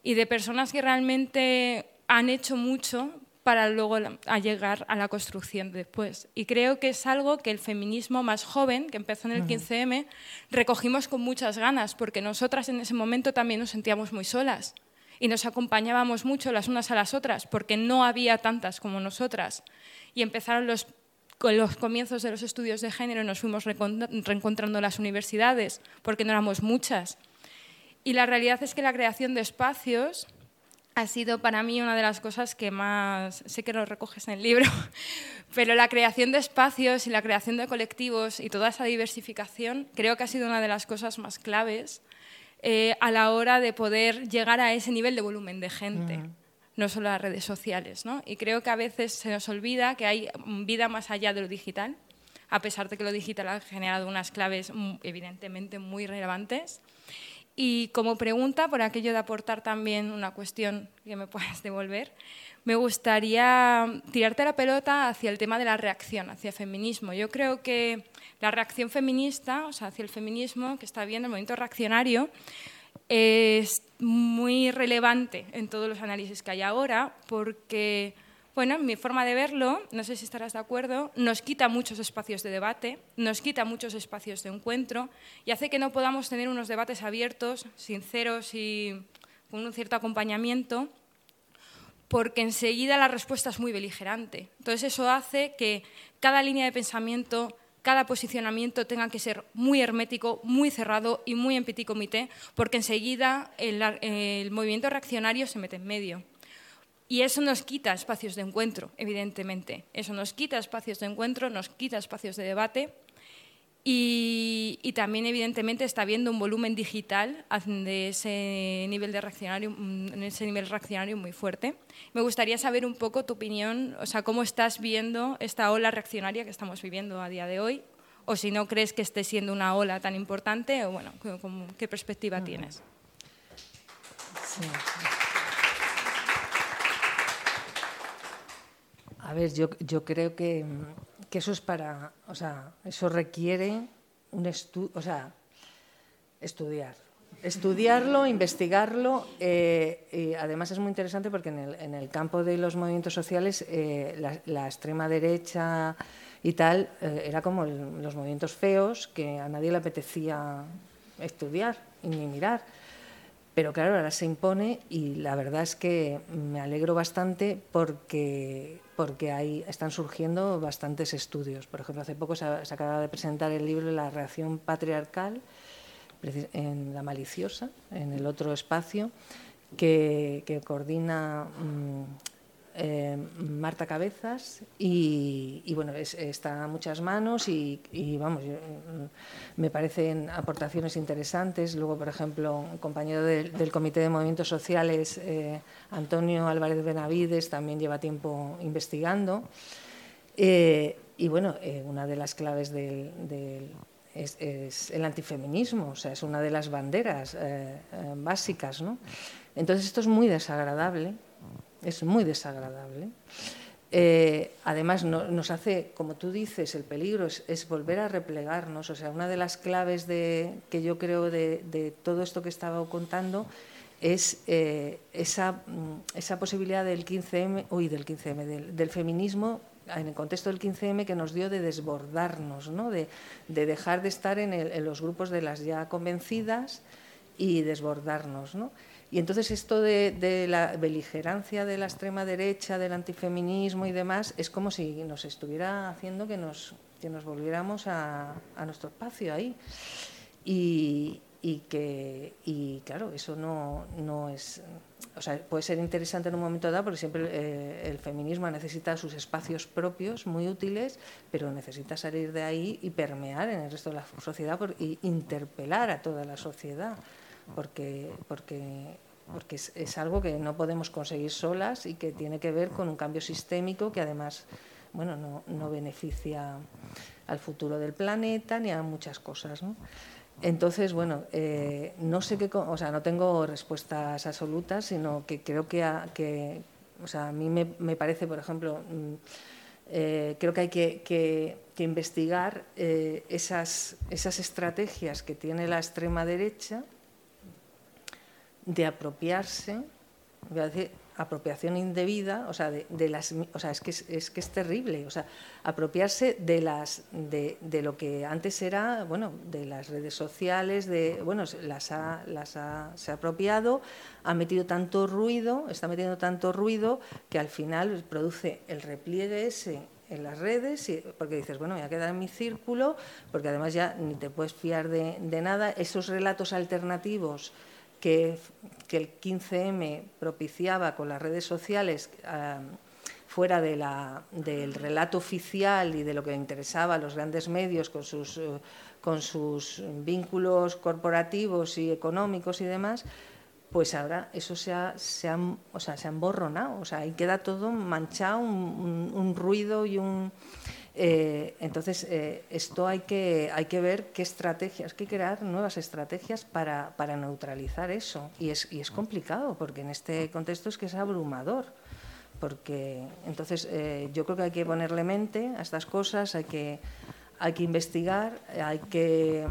y de personas que realmente han hecho mucho para luego llegar a la construcción después. Y creo que es algo que el feminismo más joven, que empezó en el 15M, recogimos con muchas ganas, porque nosotras en ese momento también nos sentíamos muy solas y nos acompañábamos mucho las unas a las otras, porque no había tantas como nosotras. Y empezaron los, con los comienzos de los estudios de género, nos fuimos reencontrando en las universidades, porque no éramos muchas. Y la realidad es que la creación de espacios ha sido para mí una de las cosas que más, sé que lo recoges en el libro, pero la creación de espacios y la creación de colectivos y toda esa diversificación creo que ha sido una de las cosas más claves eh, a la hora de poder llegar a ese nivel de volumen de gente. No solo las redes sociales. ¿no? Y creo que a veces se nos olvida que hay vida más allá de lo digital, a pesar de que lo digital ha generado unas claves mm, evidentemente muy relevantes. Y como pregunta, por aquello de aportar también una cuestión que me puedas devolver, me gustaría tirarte la pelota hacia el tema de la reacción, hacia el feminismo. Yo creo que la reacción feminista, o sea, hacia el feminismo que está viendo el movimiento reaccionario, es muy relevante en todos los análisis que hay ahora, porque bueno, mi forma de verlo, no sé si estarás de acuerdo, nos quita muchos espacios de debate, nos quita muchos espacios de encuentro y hace que no podamos tener unos debates abiertos, sinceros y con un cierto acompañamiento, porque enseguida la respuesta es muy beligerante. Entonces eso hace que cada línea de pensamiento, cada posicionamiento tenga que ser muy hermético, muy cerrado y muy en petit comité, porque enseguida el, el movimiento reaccionario se mete en medio. Y eso nos quita espacios de encuentro, evidentemente. Eso nos quita espacios de encuentro, nos quita espacios de debate. Y, también, evidentemente, está habiendo un volumen digital de ese nivel de reaccionario, mm, en ese nivel reaccionario muy fuerte. Me gustaría saber un poco tu opinión, o sea, cómo estás viendo esta ola reaccionaria que estamos viviendo a día de hoy, o si no crees que esté siendo una ola tan importante, o bueno, ¿qué perspectiva tienes? Sí. A ver, yo, creo que, eso es para, o sea, eso requiere un estudio, o sea, estudiar. Estudiarlo, investigarlo, eh, y además es muy interesante porque en el, campo de los movimientos sociales eh, la, extrema derecha y tal eh, era como los movimientos feos que a nadie le apetecía estudiar ni mirar. Pero claro, ahora se impone y la verdad es que me alegro bastante porque, porque ahí están surgiendo bastantes estudios. Por ejemplo, hace poco se, acaba de presentar el libro La reacción patriarcal en La maliciosa, en el otro espacio, que, coordina mm, eh, Marta Cabezas y, bueno, está a muchas manos y, vamos, me parecen aportaciones interesantes. Luego, por ejemplo, un compañero del Comité de Movimientos Sociales, eh, Antonio Álvarez Benavides, también lleva tiempo investigando. Eh, y bueno, una de las claves del, es, el antifeminismo, o sea, es una de las banderas básicas, ¿no? Entonces esto es muy desagradable es muy desagradable. Eh, además, nos hace, como tú dices, el peligro es, volver a replegarnos. O sea, una de las claves de, que yo creo de, todo esto que estaba contando es eh, esa, mm, esa, posibilidad del 15M, uy, del 15M, del, feminismo en el contexto del 15M que nos dio de desbordarnos, ¿no? de, dejar de estar en, en, los grupos de las ya convencidas y desbordarnos. ¿no? Y entonces esto de, la beligerancia de la extrema derecha, del antifeminismo y demás, es como si nos estuviera haciendo que nos, que nos volviéramos a, nuestro espacio ahí. Y, que, y claro, eso no, no es... O sea, puede ser interesante en un momento dado porque siempre eh, el feminismo necesita sus espacios propios muy útiles, pero necesita salir de ahí y permear en el resto de la sociedad y interpelar a toda la sociedad porque, porque, porque es, algo que no podemos conseguir solas y que tiene que ver con un cambio sistémico que además bueno, no, no beneficia al futuro del planeta ni a muchas cosas. ¿no? Entonces, bueno, eh, no sé qué, o sea, no tengo respuestas absolutas, sino que creo que, a, que o sea, a mí me, me parece, por ejemplo, mm, eh, creo que hay que, que, investigar eh, esas, esas estrategias que tiene la extrema derecha de apropiarse, voy a decir apropiación indebida, o sea, de, las, o sea, es que es, que es terrible, o sea, apropiarse de las, de, de, lo que antes era, bueno, de las redes sociales, de, bueno, las ha, las ha, se ha apropiado, ha metido tanto ruido, está metiendo tanto ruido que al final produce el repliegue ese en las redes, porque dices, bueno, me voy a quedar en mi círculo, porque además ya ni te puedes fiar de, de nada, esos relatos alternativos que, el 15M propiciaba con las redes sociales fuera de la, del relato oficial y de lo que interesaba a los grandes medios con sus, eh, con sus vínculos corporativos y económicos y demás, pues ahora eso se ha, se o sea, se ha emborronado, o sea, ahí queda todo manchado, un ruido y un eh, entonces, eh, esto hay que, hay que ver qué estrategias, hay que crear nuevas estrategias para, para neutralizar eso. Y es, y es complicado, porque en este contexto es que es abrumador. Porque entonces eh, yo creo que hay que ponerle mente a estas cosas, hay que, hay que investigar, hay que,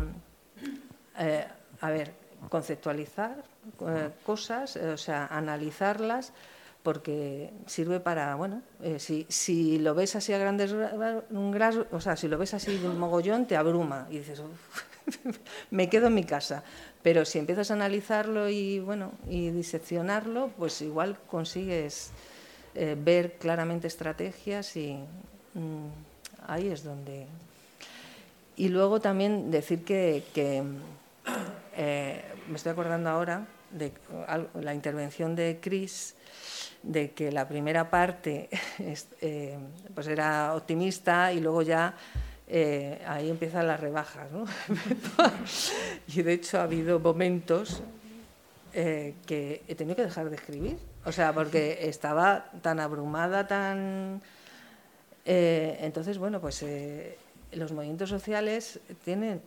a ver, conceptualizar cosas, o sea, analizarlas porque sirve para, bueno, eh, si, si, lo ves así a grandes rasgos, o sea, si lo ves así de un mogollón, te abruma y dices, me quedo en mi casa. Pero si empiezas a analizarlo y, bueno, y diseccionarlo, pues igual consigues eh, ver claramente estrategias y mm, ahí es donde... Y luego también decir que, eh, me estoy acordando ahora de la intervención de Chris, de que la primera parte eh, pues era optimista y luego ya eh, ahí empiezan las rebajas. y de hecho ha habido momentos eh, que he tenido que dejar de escribir, o sea, porque estaba tan abrumada, tan... entonces, bueno, pues los movimientos sociales tienen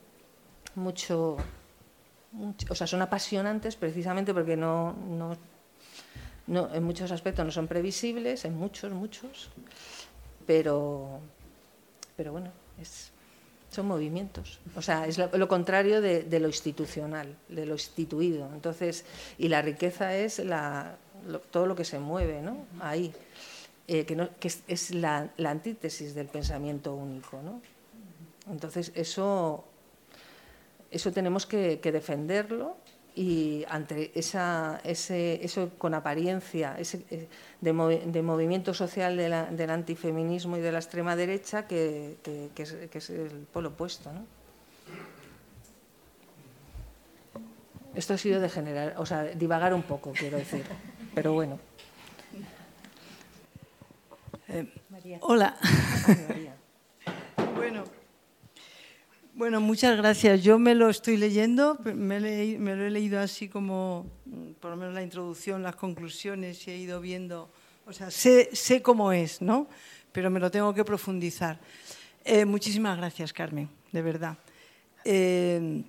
mucho, o sea, son apasionantes precisamente porque no no, en muchos aspectos no son previsibles, en muchos, muchos, pero, pero bueno, es, son movimientos. O sea, es lo, contrario de, lo institucional, de lo instituido. Entonces, y la riqueza es la, todo lo que se mueve ¿no? ahí, eh, que, no, que, es, la, antítesis del pensamiento único. ¿no? Entonces, eso, eso tenemos que defenderlo y ante esa, ese, eso con apariencia ese, eh, de, movimiento social del antifeminismo y de la extrema derecha que, es, el polo opuesto. ¿no? Esto ha sido de generar, o sea, divagar un poco, quiero decir, pero bueno. Eh, hola. bueno, bueno, muchas gracias. Yo me lo estoy leyendo, me, lo he leído así como, mm, por lo menos la introducción, las conclusiones y he ido viendo, o sea, sé, sé cómo es, ¿no? Pero me lo tengo que profundizar. Eh, muchísimas gracias, Carmen, de verdad. Eh,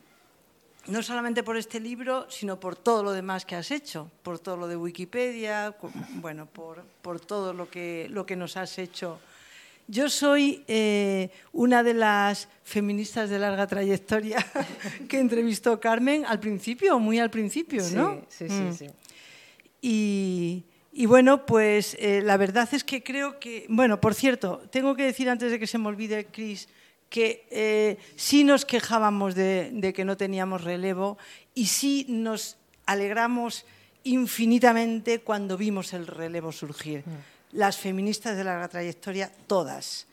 no solamente por este libro, sino por todo lo demás que has hecho, por todo lo de Wikipedia, bueno, por, por todo lo que, lo que nos has hecho yo soy eh, una de las feministas de larga trayectoria que entrevistó Carmen al principio, muy al principio, ¿no? Sí, sí, sí. Mm. Y, bueno, pues eh, la verdad es que creo que, bueno, por cierto, tengo que decir antes de que se me olvide, Cris, que eh, sí nos quejábamos de, que no teníamos relevo y sí nos alegramos infinitamente cuando vimos el relevo surgir. Mm las feministas de larga trayectoria, todas.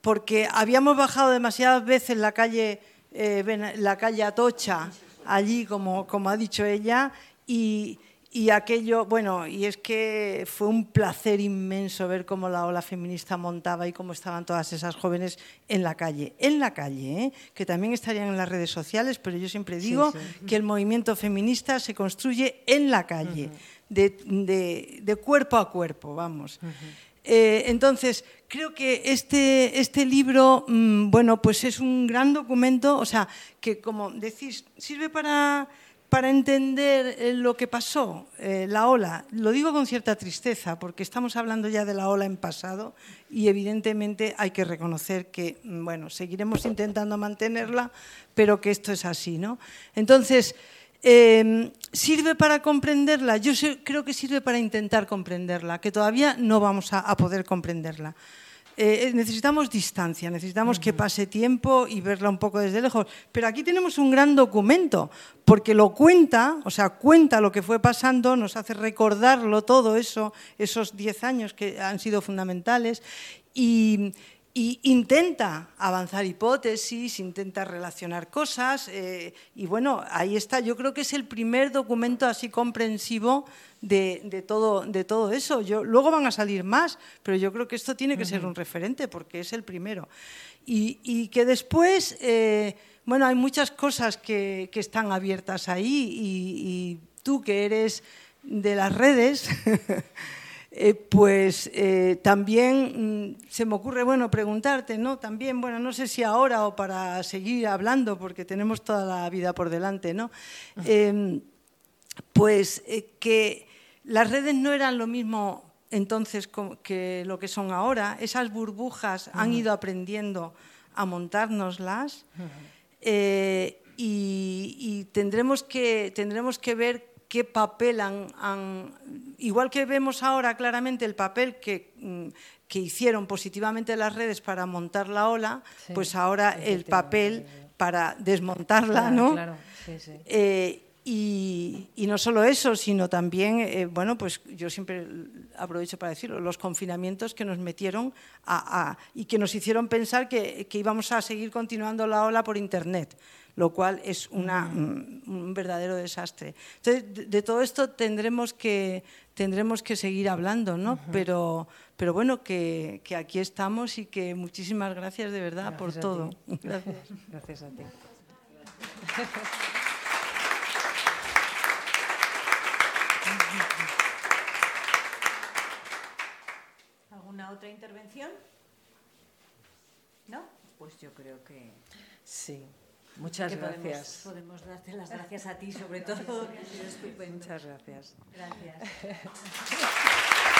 Porque habíamos bajado demasiadas veces la calle, eh, la calle Atocha, allí, como, como ha dicho ella, y, y aquello, bueno, y es que fue un placer inmenso ver cómo la ola feminista montaba y cómo estaban todas esas jóvenes en la calle. En la calle, ¿eh? que también estarían en las redes sociales, pero yo siempre digo que el movimiento feminista se construye en la calle de, cuerpo a cuerpo, vamos. Eh, entonces, creo que este, este libro, mm, bueno, pues es un gran documento, o sea, que como decís, sirve para, para entender eh, lo que pasó, eh, la ola. Lo digo con cierta tristeza, porque estamos hablando ya de la ola en pasado y evidentemente hay que reconocer que, mm, bueno, seguiremos intentando mantenerla, pero que esto es así, ¿no? Entonces, Em, ¿Sirve para comprenderla? Yo creo que sirve para intentar comprenderla, que todavía no vamos a, poder comprenderla. Eh, eh, necesitamos distancia, necesitamos que pase tiempo y verla un poco desde lejos. Pero aquí tenemos un gran documento, porque lo cuenta, o sea, cuenta lo que fue pasando, nos hace recordarlo todo eso, esos diez años que han sido fundamentales. Y, y intenta avanzar hipótesis, intenta relacionar cosas eh, y bueno, ahí está. Yo creo que es el primer documento así comprensivo de, todo, de todo eso. Yo, luego van a salir más, pero yo creo que esto tiene que ser un referente porque es el primero. Y, que después, eh, bueno, hay muchas cosas que, están abiertas ahí y tú que eres de las redes... Eh, pues eh, también mm, se me ocurre, bueno, preguntarte, ¿no? También, bueno, no sé si ahora o para seguir hablando, porque tenemos toda la vida por delante, ¿no? Em, pues eh, que las redes no eran lo mismo entonces que lo que son ahora. Esas burbujas han ido aprendiendo a montárnoslas y, y, tendremos, que, tendremos que ver qué papel han, igual que vemos ahora claramente el papel que, mm, que, hicieron positivamente las redes para montar la ola, pues ahora el papel para desmontarla, ¿no? Claro, sí, sí. Eh, y, no solo eso, sino también, eh, bueno, pues yo siempre aprovecho para decirlo, los confinamientos que nos metieron a, y que nos hicieron pensar que, que íbamos a seguir continuando la ola por Internet lo cual es mm, un verdadero desastre. Entonces, de, todo esto tendremos que, tendremos que seguir hablando, ¿no? pero, pero bueno, que, aquí estamos y que muchísimas gracias de verdad por todo. Gracias. gracias a ti. ¿Alguna otra intervención? ¿No? Pues yo creo que... Sí. Muchas gracias. Podemos, darte las gracias a ti, sobre todo. Muchas gracias. Gracias.